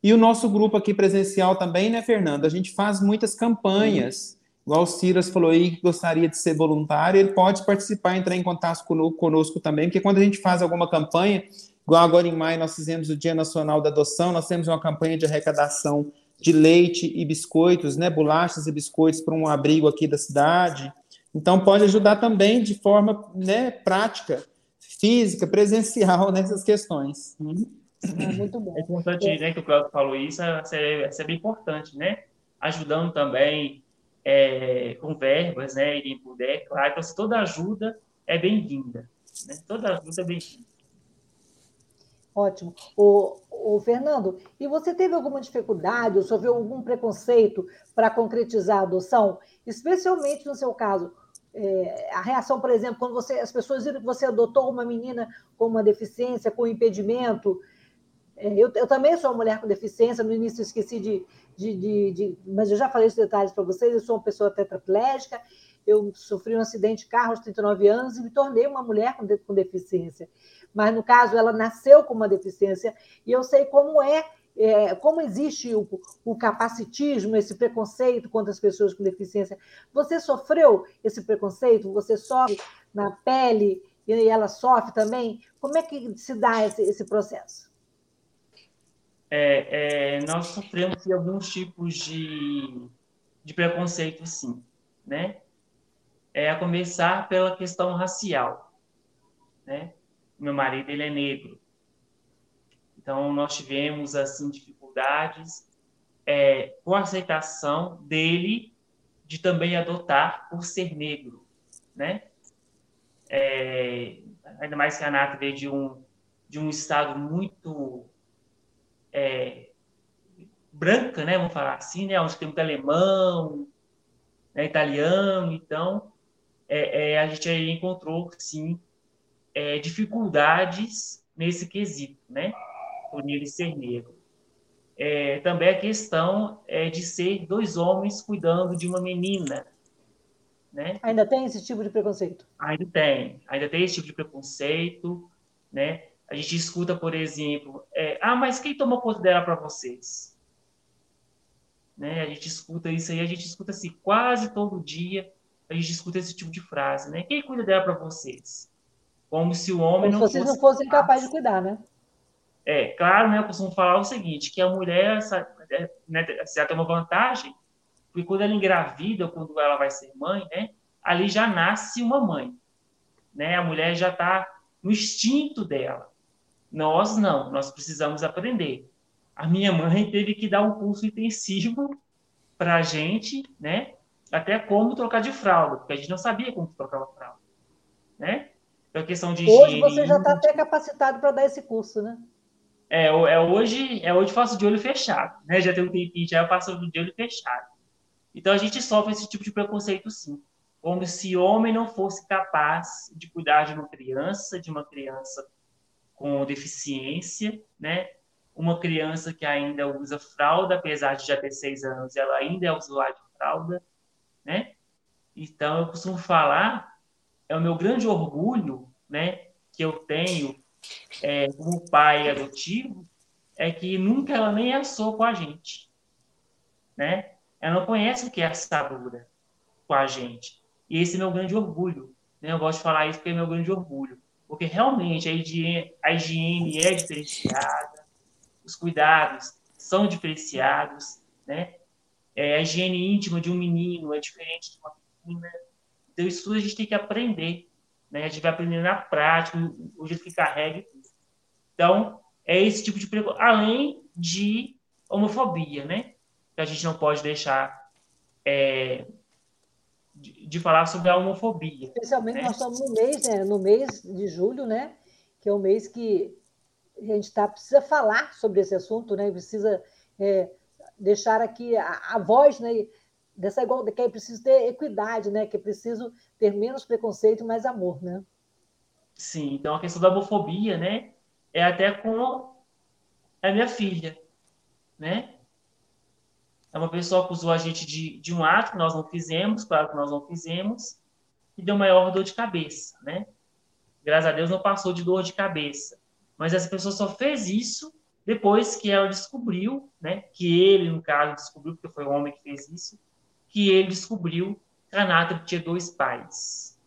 E o nosso grupo aqui presencial também, né, Fernando? A gente faz muitas campanhas. Igual o Ciras falou aí que gostaria de ser voluntário, ele pode participar, entrar em contato conosco também, porque quando a gente faz alguma campanha, igual agora em maio nós fizemos o Dia Nacional da Adoção, nós temos uma campanha de arrecadação de leite e biscoitos, né, bolachas e biscoitos para um abrigo aqui da cidade. Então pode ajudar também de forma né, prática, física, presencial *laughs* nessas questões. É muito bom. É importante, é. né, que o Cláudio falou isso, é, é, é bem importante, né? Ajudando também é, com verbas, né, e puder, claro, então, toda ajuda é bem-vinda, né? Toda ajuda é bem-vinda. Ótimo. O, o Fernando, e você teve alguma dificuldade ou sofreu algum preconceito para concretizar a adoção, especialmente no seu caso? É, a reação, por exemplo, quando você, as pessoas viram que você adotou uma menina com uma deficiência, com impedimento, é, eu, eu, também sou uma mulher com deficiência, no início esqueci de, de, de, de, Mas eu já falei esses detalhes para vocês. Eu sou uma pessoa tetraplégica, eu sofri um acidente de carro aos 39 anos e me tornei uma mulher com, de, com deficiência. Mas, no caso, ela nasceu com uma deficiência e eu sei como é, é como existe o, o capacitismo, esse preconceito contra as pessoas com deficiência. Você sofreu esse preconceito? Você sofre na pele e ela sofre também? Como é que se dá esse, esse processo? É, é, nós sofremos alguns tipos de, de preconceito, sim, né? É a começar pela questão racial, né? Meu marido ele é negro, então nós tivemos assim dificuldades é, com a aceitação dele de também adotar por ser negro, né? É, ainda mais que a Nata veio de um de um estado muito é, branca, né, vamos falar assim, né, tem muito alemão, né, italiano, então é, é, a gente encontrou, sim, é, dificuldades nesse quesito, né, por ele ser negro. É, também a questão é de ser dois homens cuidando de uma menina, né? Ainda tem esse tipo de preconceito? Ainda tem, ainda tem esse tipo de preconceito, né? A gente escuta, por exemplo, é, ah, mas quem tomou conta dela para vocês? Né? A gente escuta isso aí, a gente escuta assim, quase todo dia, a gente escuta esse tipo de frase, né? Quem cuida dela para vocês? Como se o homem Como não vocês não fossem capazes de cuidar, né? É, claro, né? Eu costumo falar o seguinte, que a mulher é, né, já tem uma vantagem, porque quando ela engravida, quando ela vai ser mãe, né? Ali já nasce uma mãe, né? A mulher já está no instinto dela. Nós não, nós precisamos aprender. A minha mãe teve que dar um curso intensivo *laughs* para a gente, né? Até como trocar de fralda, porque a gente não sabia como trocava fralda, né? Então, a questão de higiene... Hoje você já está até capacitado para dar esse curso, né? É, é hoje, é hoje faço de olho fechado, né? Já tem um tempinho, já passo de olho fechado. Então a gente sofre esse tipo de preconceito, sim, como se homem não fosse capaz de cuidar de uma criança, de uma criança com deficiência, né? Uma criança que ainda usa fralda, apesar de já ter seis anos, ela ainda é usuária de fralda, né? Então, eu costumo falar, é o meu grande orgulho, né? Que eu tenho é, como pai adotivo, é que nunca ela nem assou com a gente, né? Ela não conhece o que é assadura com a gente. E esse é meu grande orgulho. Né? Eu gosto de falar isso porque é meu grande orgulho porque realmente a higiene, a higiene é diferenciada, os cuidados são diferenciados, né? É, a higiene íntima de um menino é diferente de uma menina. Então, isso tudo a gente tem que aprender, né? A gente vai aprender na prática, o jeito que carrega. Então, é esse tipo de preconceito, além de homofobia, né? Que a gente não pode deixar é, de, de falar sobre a homofobia. Especialmente né? nós estamos no mês, né? no mês de julho, né? que é o mês que a gente tá, precisa falar sobre esse assunto, né? precisa é, deixar aqui a, a voz, né? dessa igualdade, que é preciso ter equidade, né? Que é preciso ter menos preconceito e mais amor, né? Sim, então a questão da homofobia, né? É até com a minha filha, né? É uma pessoa que acusou a gente de, de um ato que nós não fizemos, claro que nós não fizemos, e deu maior dor de cabeça, né? Graças a Deus não passou de dor de cabeça. Mas essa pessoa só fez isso depois que ela descobriu, né? Que ele, no caso, descobriu, porque foi o homem que fez isso, que ele descobriu que a Nathalie tinha dois pais,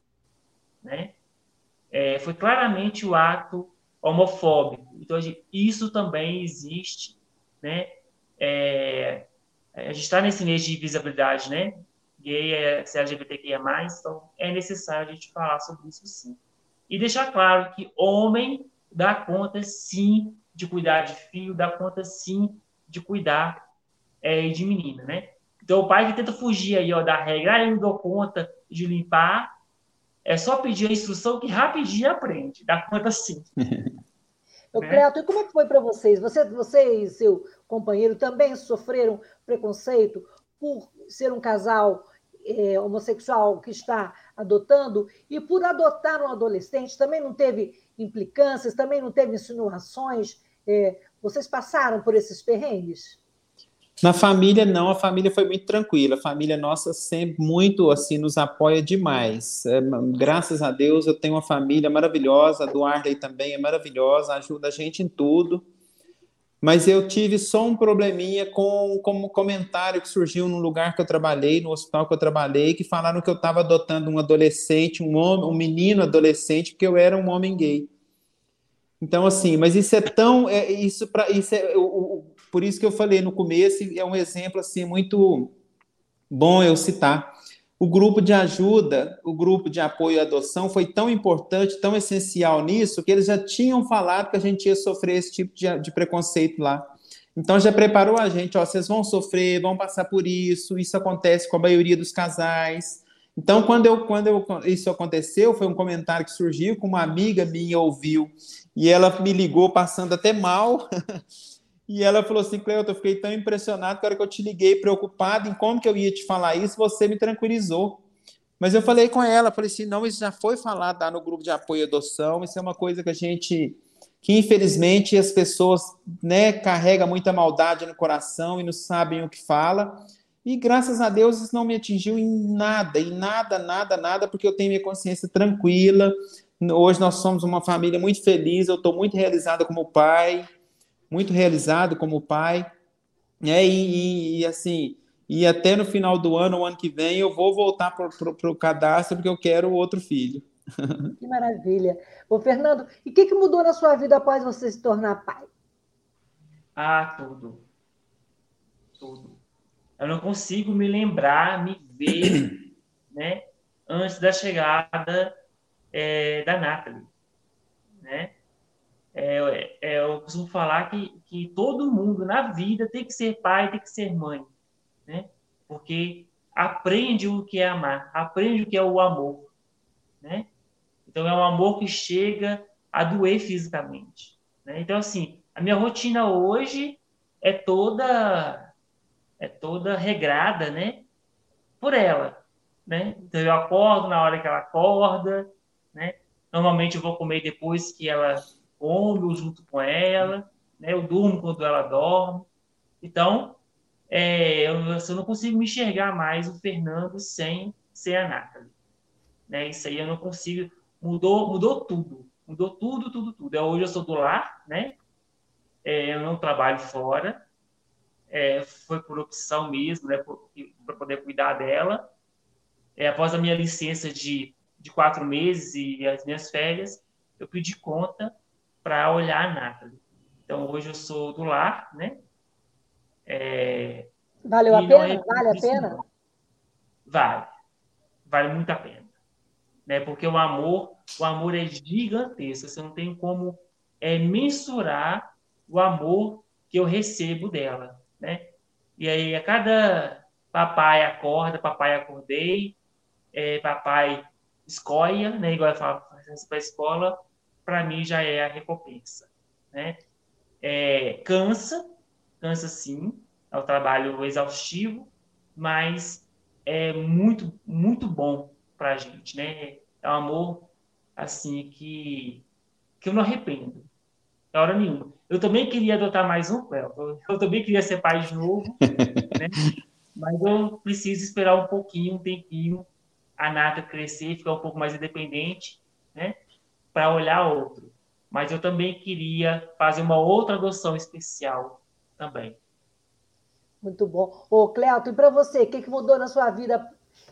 né? É, foi claramente o ato homofóbico. Então, isso também existe, né? É, a gente está nesse mês de visibilidade, né? Gay, é, LGBTQIA+, então é necessário a gente falar sobre isso sim. E deixar claro que homem dá conta sim de cuidar de filho, dá conta sim de cuidar é, de menina, né? Então o pai que tenta fugir aí ó, da regra, ah, eu não dou conta de limpar, é só pedir a instrução que rapidinho aprende, dá conta sim. *laughs* Eu, né? Cleto, e como é que foi para vocês? Você, você e seu companheiro também sofreram preconceito por ser um casal é, homossexual que está adotando e por adotar um adolescente também não teve implicâncias, também não teve insinuações. É, vocês passaram por esses perrengues? Na família, não, a família foi muito tranquila. A família nossa sempre muito assim nos apoia demais. É, graças a Deus eu tenho uma família maravilhosa, a do Arley também é maravilhosa, ajuda a gente em tudo. Mas eu tive só um probleminha com, com um comentário que surgiu no lugar que eu trabalhei, no hospital que eu trabalhei, que falaram que eu estava adotando um adolescente, um homem, um menino adolescente, porque eu era um homem gay. Então, assim, mas isso é tão. É, isso para isso é, o, por isso que eu falei no começo, é um exemplo assim muito bom eu citar o grupo de ajuda, o grupo de apoio à adoção foi tão importante, tão essencial nisso, que eles já tinham falado que a gente ia sofrer esse tipo de, de preconceito lá. Então já preparou a gente, ó, vocês vão sofrer, vão passar por isso, isso acontece com a maioria dos casais. Então, quando, eu, quando eu, isso aconteceu, foi um comentário que surgiu, com uma amiga minha ouviu, e ela me ligou passando até mal, *laughs* E ela falou assim, Cleuta, eu fiquei tão impressionado que a hora que eu te liguei, preocupado em como que eu ia te falar isso, você me tranquilizou. Mas eu falei com ela, falei assim, não, isso já foi falado lá no grupo de apoio à adoção, isso é uma coisa que a gente, que infelizmente as pessoas, né, carrega muita maldade no coração e não sabem o que fala. E graças a Deus isso não me atingiu em nada, em nada, nada, nada, porque eu tenho minha consciência tranquila. Hoje nós somos uma família muito feliz, eu estou muito realizada como pai, muito realizado como pai, né? E, e, e, assim, e até no final do ano, o ano que vem, eu vou voltar para o cadastro porque eu quero outro filho. *laughs* Que maravilha. Ô, Fernando, e o que, que mudou na sua vida após você se tornar pai? Ah, tudo. Tudo. Eu não consigo me lembrar, me ver, *clears throat* né? Antes da chegada é, da Nathalie, né? É, é, eu costumo falar que, que todo mundo na vida tem que ser pai, tem que ser mãe, né? Porque aprende o que é amar, aprende o que é o amor, né? Então é um amor que chega a doer fisicamente, né? Então assim, a minha rotina hoje é toda é toda regrada, né? Por ela, né? Então eu acordo na hora que ela acorda, né? Normalmente eu vou comer depois que ela como junto com ela, né? eu durmo quando ela dorme. Então, é, eu, eu, não consigo me enxergar mais o Fernando sem, sem a Nathalie. Né? Isso aí eu não consigo. Mudou, mudou tudo. Mudou tudo, tudo, tudo. É, hoje eu sou do lar, né? É, eu não trabalho fora. É, foi por opção mesmo, né? Para poder cuidar dela. É, após a minha licença de, de quatro meses e as minhas férias, eu pedi conta para olhar a Nathalie. Então, hoje eu sou do lar, né? É... Valeu a pena? É vale a pena? Não. Vale. Vale muito a pena. Né? Porque o amor, o amor é gigantesco. Você não tem como é, mensurar o amor que eu recebo dela, né? E aí, a cada papai acorda, papai acordei, é, papai escolha, né? Igual eu falo para a escola, para mim já é a recompensa. Né? É, cansa, cansa sim, é um trabalho exaustivo, mas é muito, muito bom para a gente, né? É um amor, assim, que, que eu não arrependo, na hora nenhuma. Eu também queria adotar mais um, Cléo. Eu também queria ser pai de novo, *laughs* né? Mas eu preciso esperar um pouquinho, um tempinho, a Nata crescer, ficar um pouco mais independente, né? Para olhar outro. Mas eu também queria fazer uma outra adoção especial também. Muito bom. Ô, Cleuto, e para você, o que, que mudou na sua vida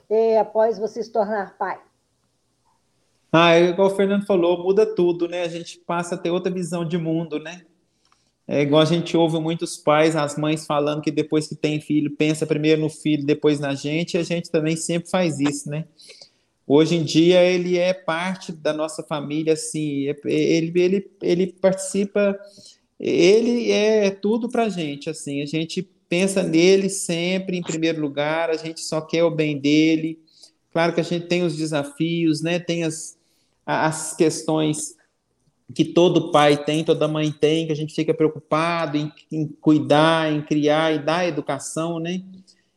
é, após você se tornar pai? Ah, é igual o Fernando falou, muda tudo, né? A gente passa a ter outra visão de mundo, né? É igual a gente ouve muitos pais, as mães falando que depois que tem filho, pensa primeiro no filho, depois na gente, e a gente também sempre faz isso, né? Hoje em dia ele é parte da nossa família, assim, é, ele, ele, ele participa, ele é tudo para a gente, assim, a gente pensa nele sempre em primeiro lugar, a gente só quer o bem dele. Claro que a gente tem os desafios, né? Tem as, as questões que todo pai tem, toda mãe tem, que a gente fica preocupado em, em cuidar, em criar e dar educação, né?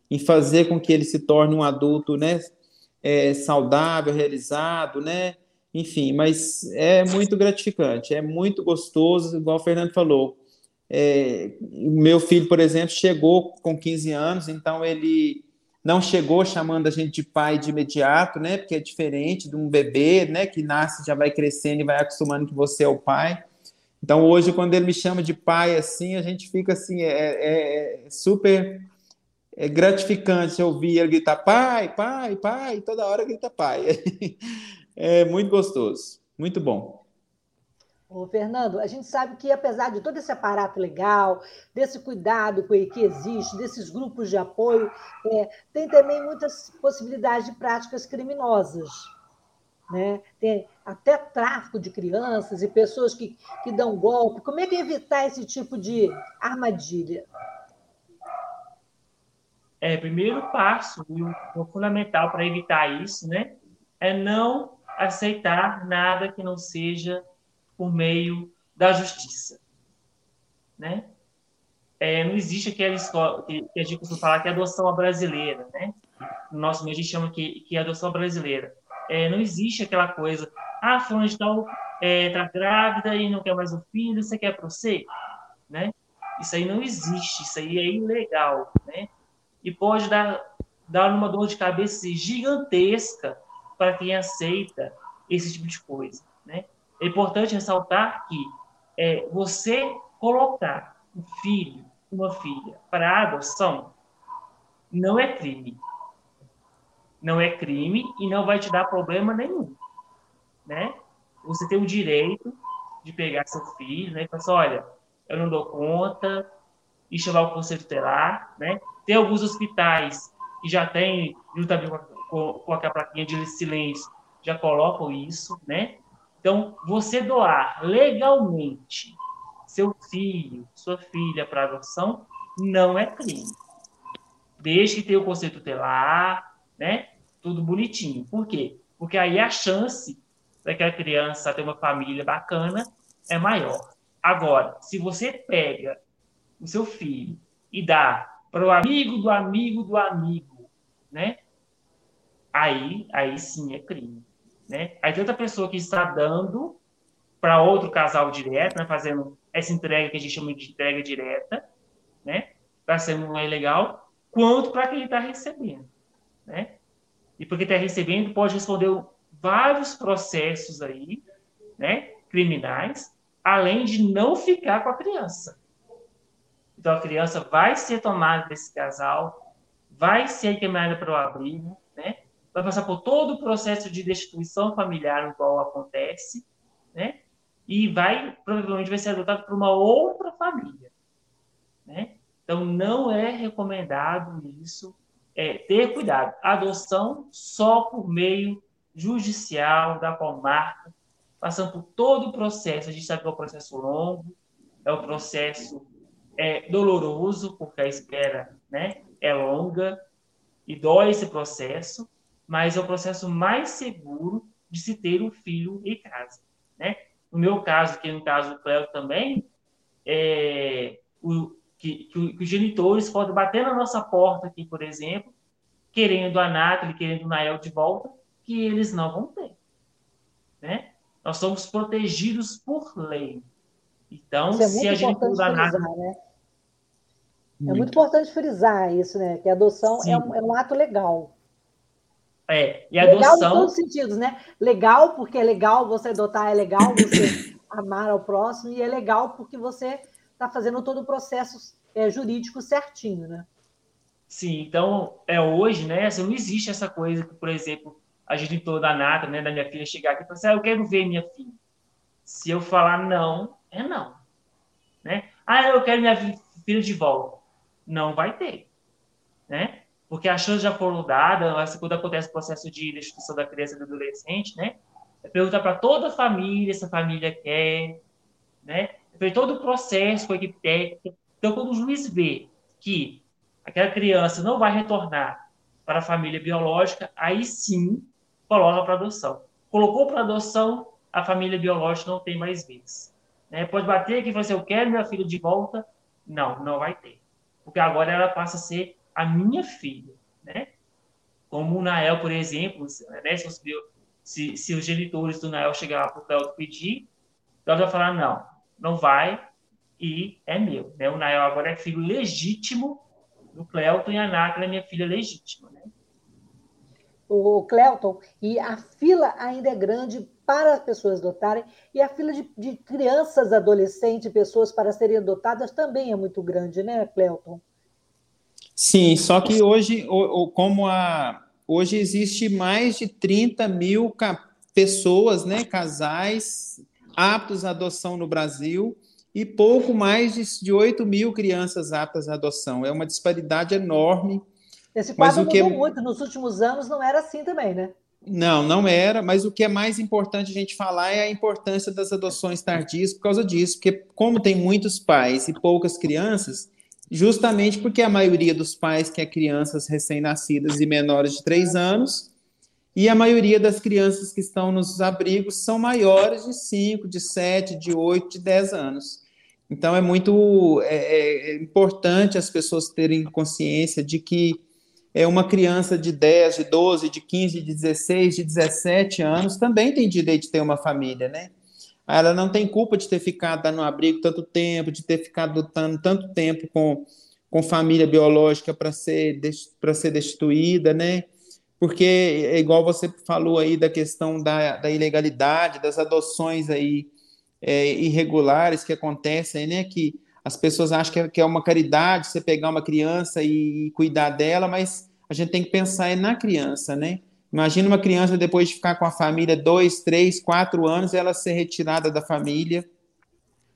Em fazer com que ele se torne um adulto, né? É, saudável, realizado, né? Enfim, mas é muito gratificante, é muito gostoso, igual o Fernando falou. É, meu filho, por exemplo, chegou com 15 anos, então ele não chegou chamando a gente de pai de imediato, né? Porque é diferente de um bebê, né? Que nasce, já vai crescendo e vai acostumando que você é o pai. Então hoje, quando ele me chama de pai, assim, a gente fica assim, é, é, é super é gratificante ouvir ele gritar pai, pai, pai, toda hora grita pai. *laughs* É muito gostoso, muito bom. Ô, Fernando, a gente sabe que, apesar de todo esse aparato legal, desse cuidado que existe, desses grupos de apoio, é, tem também muitas possibilidades de práticas criminosas. Né? Tem até tráfico de crianças e pessoas que, que dão golpe. Como é que evitar esse tipo de armadilha? É, primeiro passo, o fundamental para evitar isso, né, é não aceitar nada que não seja por meio da justiça. Né? É, não existe aquela história que, a gente costuma falar que é adoção brasileira. Né? No nosso meio, a gente chama que, que é adoção brasileira. É, não existe aquela coisa, ah, fulano de tal é, tá grávida e não quer mais um filho, você quer para você? Né? Isso aí não existe, isso aí é ilegal. Né? E pode dar, dar uma dor de cabeça gigantesca para quem aceita esse tipo de coisa. Né? É importante ressaltar que é, você colocar um filho, uma filha para adoção não é crime. Não é crime e não vai te dar problema nenhum, né? Você tem o direito de pegar seu filho, né? E falar assim, olha, eu não dou conta, e chamar o conselho tutelar, né? Tem alguns hospitais que já tem, juntamente com, com aquela plaquinha de silêncio, já colocam isso, né? Então, você doar legalmente seu filho, sua filha para adoção, não é crime. Desde que tenha o conceito tutelar, né? Tudo bonitinho. Por quê? Porque aí a chance daquela criança ter uma família bacana é maior. Agora, se você pega o seu filho e dá para o amigo do amigo do amigo, né? Aí, aí sim é crime. Né? Aí outra pessoa que está dando para outro casal direto, né? fazendo essa entrega que a gente chama de entrega direta, né? Está sendo um legal, quanto para quem está recebendo, né? E porque está recebendo, pode responder vários processos aí, né? Criminais, além de não ficar com a criança. Então a criança vai ser tomada desse casal, vai ser encaminhada para o abrigo, né? vai passar por todo o processo de destituição familiar no qual acontece, né? E vai, provavelmente, vai ser adotado por uma outra família, né? Então, não é recomendado isso, é, ter cuidado. Adoção só por meio judicial da comarca, passando por todo o processo. A gente sabe que é um processo longo, é um processo é, doloroso, porque a espera né, é longa e dói esse processo, mas é o processo mais seguro de se ter um filho em casa. Né? No meu caso, que no caso do Cléo também, é, o, que, que, que, os genitores podem bater na nossa porta aqui, por exemplo, querendo a Nathalie, querendo o Nael de volta, que eles não vão ter. Né? Nós somos protegidos por lei. Então, é se a gente dá nada. Né? É muito importante frisar isso, né? Que a adoção é um, é um, ato legal. É, e a legal adoção. Legal em todos os sentidos, né? Legal porque é legal você adotar, é legal você *coughs* amar ao próximo, e é legal porque você está fazendo todo o processo é, jurídico certinho, né? Sim, então, é hoje, né? Assim, não existe essa coisa que, por exemplo, a genitora da Nata, né, da minha filha, chegar aqui e falar assim, ah, eu quero ver minha filha. Se eu falar não, é não. Né? Ah, eu quero minha filha de volta. Não vai ter. Né? Porque as chances já foram dadas, quando acontece o processo de destituição da criança e do adolescente, né? É perguntar para toda a família se a família quer, né? Foi todo o processo com a equipe técnica. Então, quando o juiz vê que aquela criança não vai retornar para a família biológica, aí sim coloca para adoção. Colocou para adoção, a família biológica não tem mais vez. Né? Pode bater e falar assim, eu quero minha filha de volta. Não, não vai ter. Porque agora ela passa a ser a minha filha. Né? Como o Nael, por exemplo, né? se, se, se, os genitores do Nael chegar para o Cléo pedir, então vai falar, não, não vai e é meu. Né? O Nael agora é filho legítimo do Cleuton e a Nádia é minha filha legítima. Né? O Cleuton, e a fila ainda é grande para as pessoas adotarem, e a fila de, de crianças, adolescentes, pessoas para serem adotadas também é muito grande, né, Cleuton? Sim, só que hoje, como a, hoje existe mais de 30 mil pessoas, né, casais aptos à adoção no Brasil e pouco mais de, de 8 mil crianças aptas à adoção. É uma disparidade enorme. Esse quadro mudou que... Muito. Nos últimos anos não era assim também, né? Não, não era, mas o que é mais importante a gente falar é a importância das adoções tardias por causa disso, porque como tem muitos pais e poucas crianças, justamente porque a maioria dos pais quer crianças recém-nascidas e menores de 3 anos, e a maioria das crianças que estão nos abrigos são maiores de 5, de 7, de 8, de 10 anos. Então é muito é, é, é importante as pessoas terem consciência de que é uma criança de 10, de 12, de 15, de 16, de 17 anos também tem direito de ter uma família, né? Ela não tem culpa de ter ficado no abrigo tanto tempo, de ter ficado lutando tanto tempo com, com família biológica para ser, ser destituída, né? porque é igual você falou aí da questão da, da ilegalidade, das adoções aí é, irregulares que acontecem, né? Que as pessoas acham que é, é uma caridade você pegar uma criança e cuidar dela, mas a gente tem que pensar é na criança, né? Imagina uma criança depois de ficar com a família dois, três, quatro anos, ela ser retirada da família.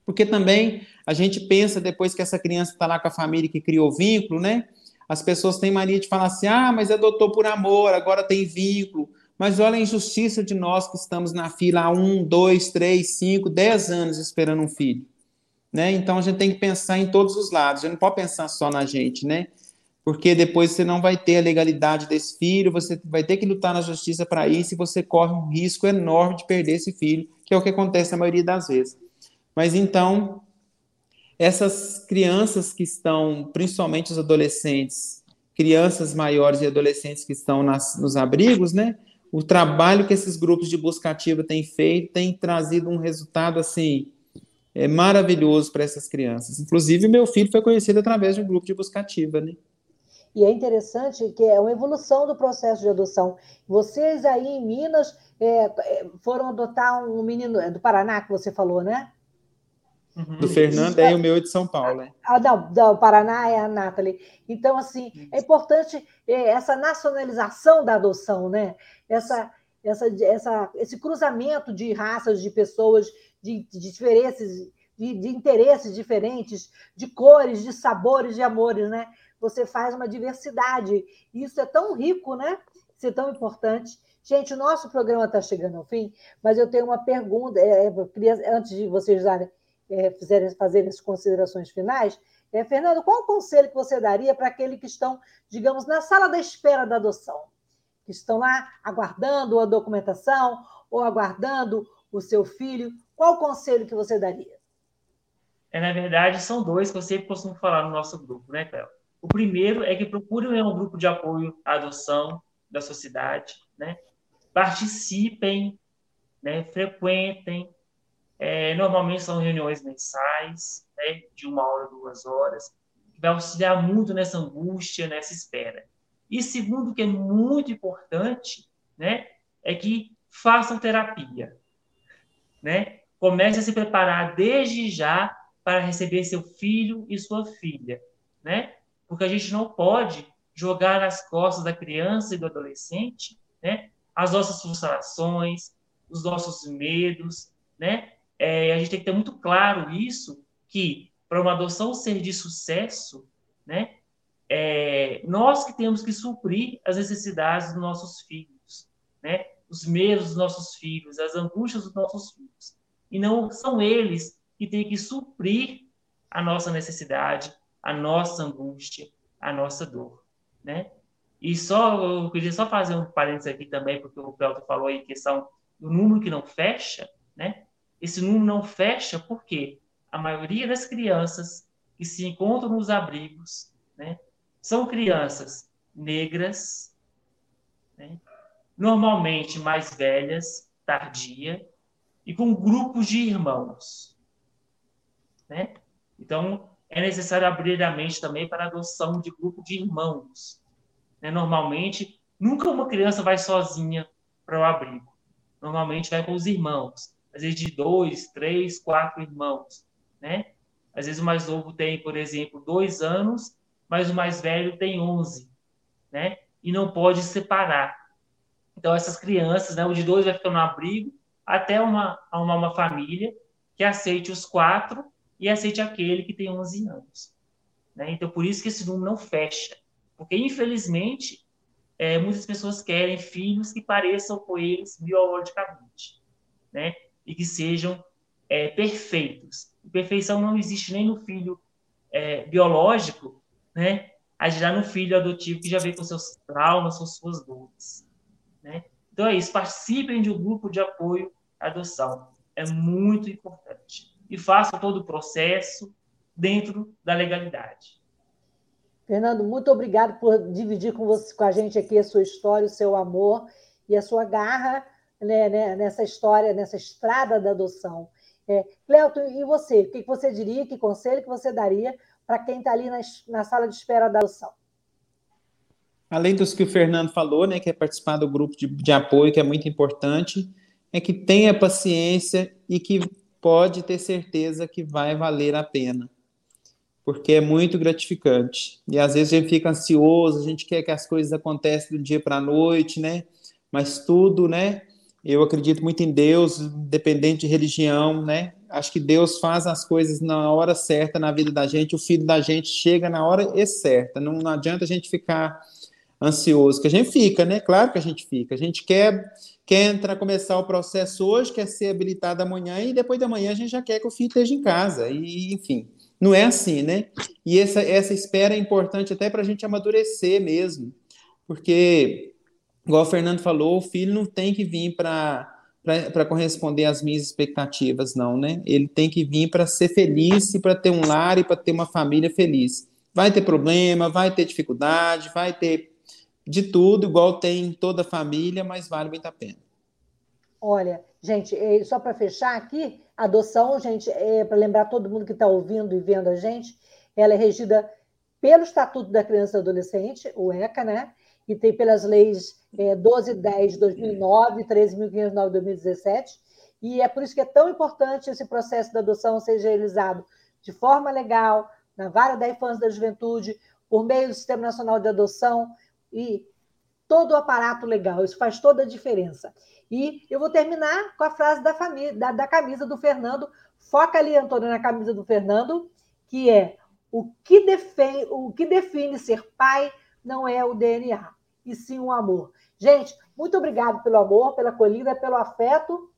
Porque também a gente pensa depois que essa criança está lá com a família que criou vínculo, né? As pessoas têm mania de falar assim: ah, mas adotou por amor, agora tem vínculo. Mas olha a injustiça de nós que estamos na fila há um, dois, três, cinco, dez anos esperando um filho. Né? Então a gente tem que pensar em todos os lados, a gente não pode pensar só na gente, né? Porque depois você não vai ter a legalidade desse filho, você vai ter que lutar na justiça para isso e você corre um risco enorme de perder esse filho, que é o que acontece na maioria das vezes. Mas então, essas crianças que estão, principalmente os adolescentes, crianças maiores e adolescentes que estão nas, nos abrigos, né? O trabalho que esses grupos de busca ativa têm feito tem trazido um resultado assim é maravilhoso para essas crianças. Inclusive, meu filho foi conhecido através de um grupo de busca ativa, né? E é interessante que é uma evolução do processo de adoção. Vocês aí em Minas é, é foram adotar um menino é do Paraná que você falou, né? Uhum. Do Fernando é, o meu de São Paulo? Ah, não, do Paraná é a Nathalie. Então, assim, é importante é, essa nacionalização da adoção, né? Essa, essa, essa, esse cruzamento de raças, de pessoas, de, de diferenças, de, de interesses diferentes, de cores, de sabores, de amores, né? Você faz uma diversidade. Isso é tão rico, né? Isso é tão importante. Gente, o nosso programa está chegando ao fim, mas eu tenho uma pergunta. É, é antes de vocês darem é, fizerem, fazer as considerações finais, é, Fernando, qual o conselho que você daria para aqueles que estão, digamos, na sala da espera da adoção? Que estão lá aguardando a documentação ou aguardando o seu filho? Qual o conselho que você daria? É, na verdade, são dois que eu sempre costumo falar no nosso grupo, né, Cléo? O primeiro é que procurem um grupo de apoio à adoção da sociedade, né? participem, né? frequentem. É, normalmente são reuniões mensais, né? de uma hora, duas horas, que vai auxiliar muito nessa angústia, nessa espera. E segundo, que é muito importante, né? é que façam terapia. Né? Comece a se preparar desde já para receber seu filho e sua filha. Né? Porque a gente não pode jogar nas costas da criança e do adolescente, né, as nossas frustrações, os nossos medos, né? É, a gente tem que ter muito claro isso que para uma adoção ser de sucesso, né, é, nós que temos que suprir as necessidades dos nossos filhos, né, os medos dos nossos filhos, as angústias dos nossos filhos, e não são eles que têm que suprir a nossa necessidade, a nossa angústia, a nossa dor, né? E só, eu queria só fazer um parênteses aqui também, porque o Pelto falou aí questão do número que não fecha, né? Esse número não fecha porque a maioria das crianças que se encontram nos abrigos, né? São crianças negras, né? normalmente mais velhas, tardia, e com grupos de irmãos. Né? Então, é necessário abrir a mente também para a adoção de grupo de irmãos. Né? Normalmente, nunca uma criança vai sozinha para o abrigo. Normalmente vai com os irmãos. Às vezes de dois, três, quatro irmãos. Né? Às vezes o mais novo tem, por exemplo, dois anos, mas o mais velho tem onze. Né? E não pode separar. Então, essas crianças, né, o de dois vai ficar no abrigo até uma, uma, uma família que aceite os quatro e aceite aquele que tem 11 anos. Né? Então, por isso que esse número não fecha. Porque, infelizmente, é, muitas pessoas querem filhos que pareçam com eles biologicamente, né? E que sejam é, perfeitos. E perfeição não existe nem no filho é, biológico, né? A já no filho adotivo que já vem com seus traumas, com suas dores, né? Então é isso, participem de um grupo de apoio à adoção. É muito importante e façam todo o processo dentro da legalidade. Fernando, muito obrigado por dividir com, você, com a gente aqui a sua história, o seu amor e a sua garra né, né, nessa história, nessa estrada da adoção. É, e você? O que você diria, que conselho que você daria para quem está ali na, na, sala de espera da adoção? Além dos que o Fernando falou, né, que é participar do grupo de, de apoio, que é muito importante, é que tenha paciência e que pode ter certeza que vai valer a pena, porque é muito gratificante. E às vezes a gente fica ansioso, a gente quer que as coisas aconteçam do dia para a noite, né? Mas tudo, né? Eu acredito muito em Deus, independente de religião, né? Acho que Deus faz as coisas na hora certa na vida da gente, o filho da gente chega na hora certa. Não, não adianta a gente ficar ansioso, que a gente fica, né? Claro que a gente fica. A gente quer quer entrar, começar o processo hoje, quer ser habilitado amanhã, e depois da manhã a gente já quer que o filho esteja em casa. E, enfim, não é assim, né? E essa, essa espera é importante até para a gente amadurecer mesmo. Porque, igual o Fernando falou, o filho não tem que vir para para corresponder às minhas expectativas, não, né? Ele tem que vir para ser feliz e para ter um lar e para ter uma família feliz. Vai ter problema, vai ter dificuldade, vai ter de tudo, igual tem em toda a família, mas vale muito a pena. Olha, gente, é, só para fechar aqui, adoção, gente, é, para lembrar todo mundo que está ouvindo e vendo a gente, ela é regida pelo Estatuto da Criança e Adolescente, o ECA, né? E tem pelas leis é, 1210 de 2009 13.509 de 2017. E é por isso que é tão importante esse processo da adoção seja realizado de forma legal, na vara da infância e da juventude, por meio do Sistema Nacional de Adoção, e todo o aparato legal. Isso faz toda a diferença. E eu vou terminar com a frase da, família, da, da camisa do Fernando. Foca ali, Antônio, na camisa do Fernando, que é o que, define, o que define ser pai não é o DNA, e sim o amor. Gente, muito obrigado pelo amor, pela acolhida, pelo afeto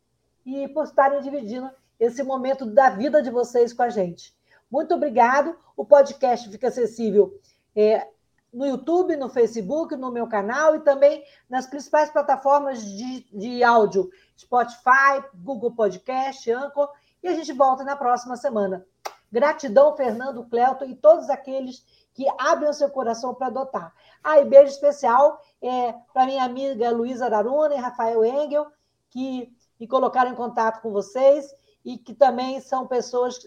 e por estarem dividindo esse momento da vida de vocês com a gente. Muito obrigado. O podcast fica acessível é, no YouTube, no Facebook, no meu canal e também nas principais plataformas de, de áudio, Spotify, Google Podcast, Anchor, e a gente volta na próxima semana. Gratidão, Fernando, Cleuton e todos aqueles que abrem o seu coração para adotar. Ah, e beijo especial é, para minha amiga Luísa Araruna e Rafael Engel, que me colocaram em contato com vocês e que também são pessoas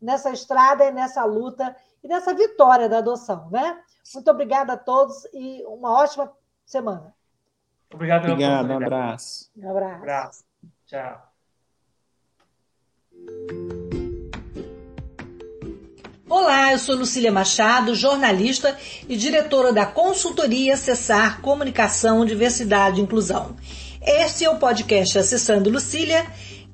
nessa estrada e nessa luta e nessa vitória da adoção, né? Muito obrigada a todos e uma ótima semana. Obrigado Obrigado, um abraço. Um abraço. Um abraço. Tchau. Olá, eu sou Lucília Machado, jornalista e diretora da consultoria Acessar Comunicação, Diversidade e Inclusão. Este é o podcast Acessando Lucília,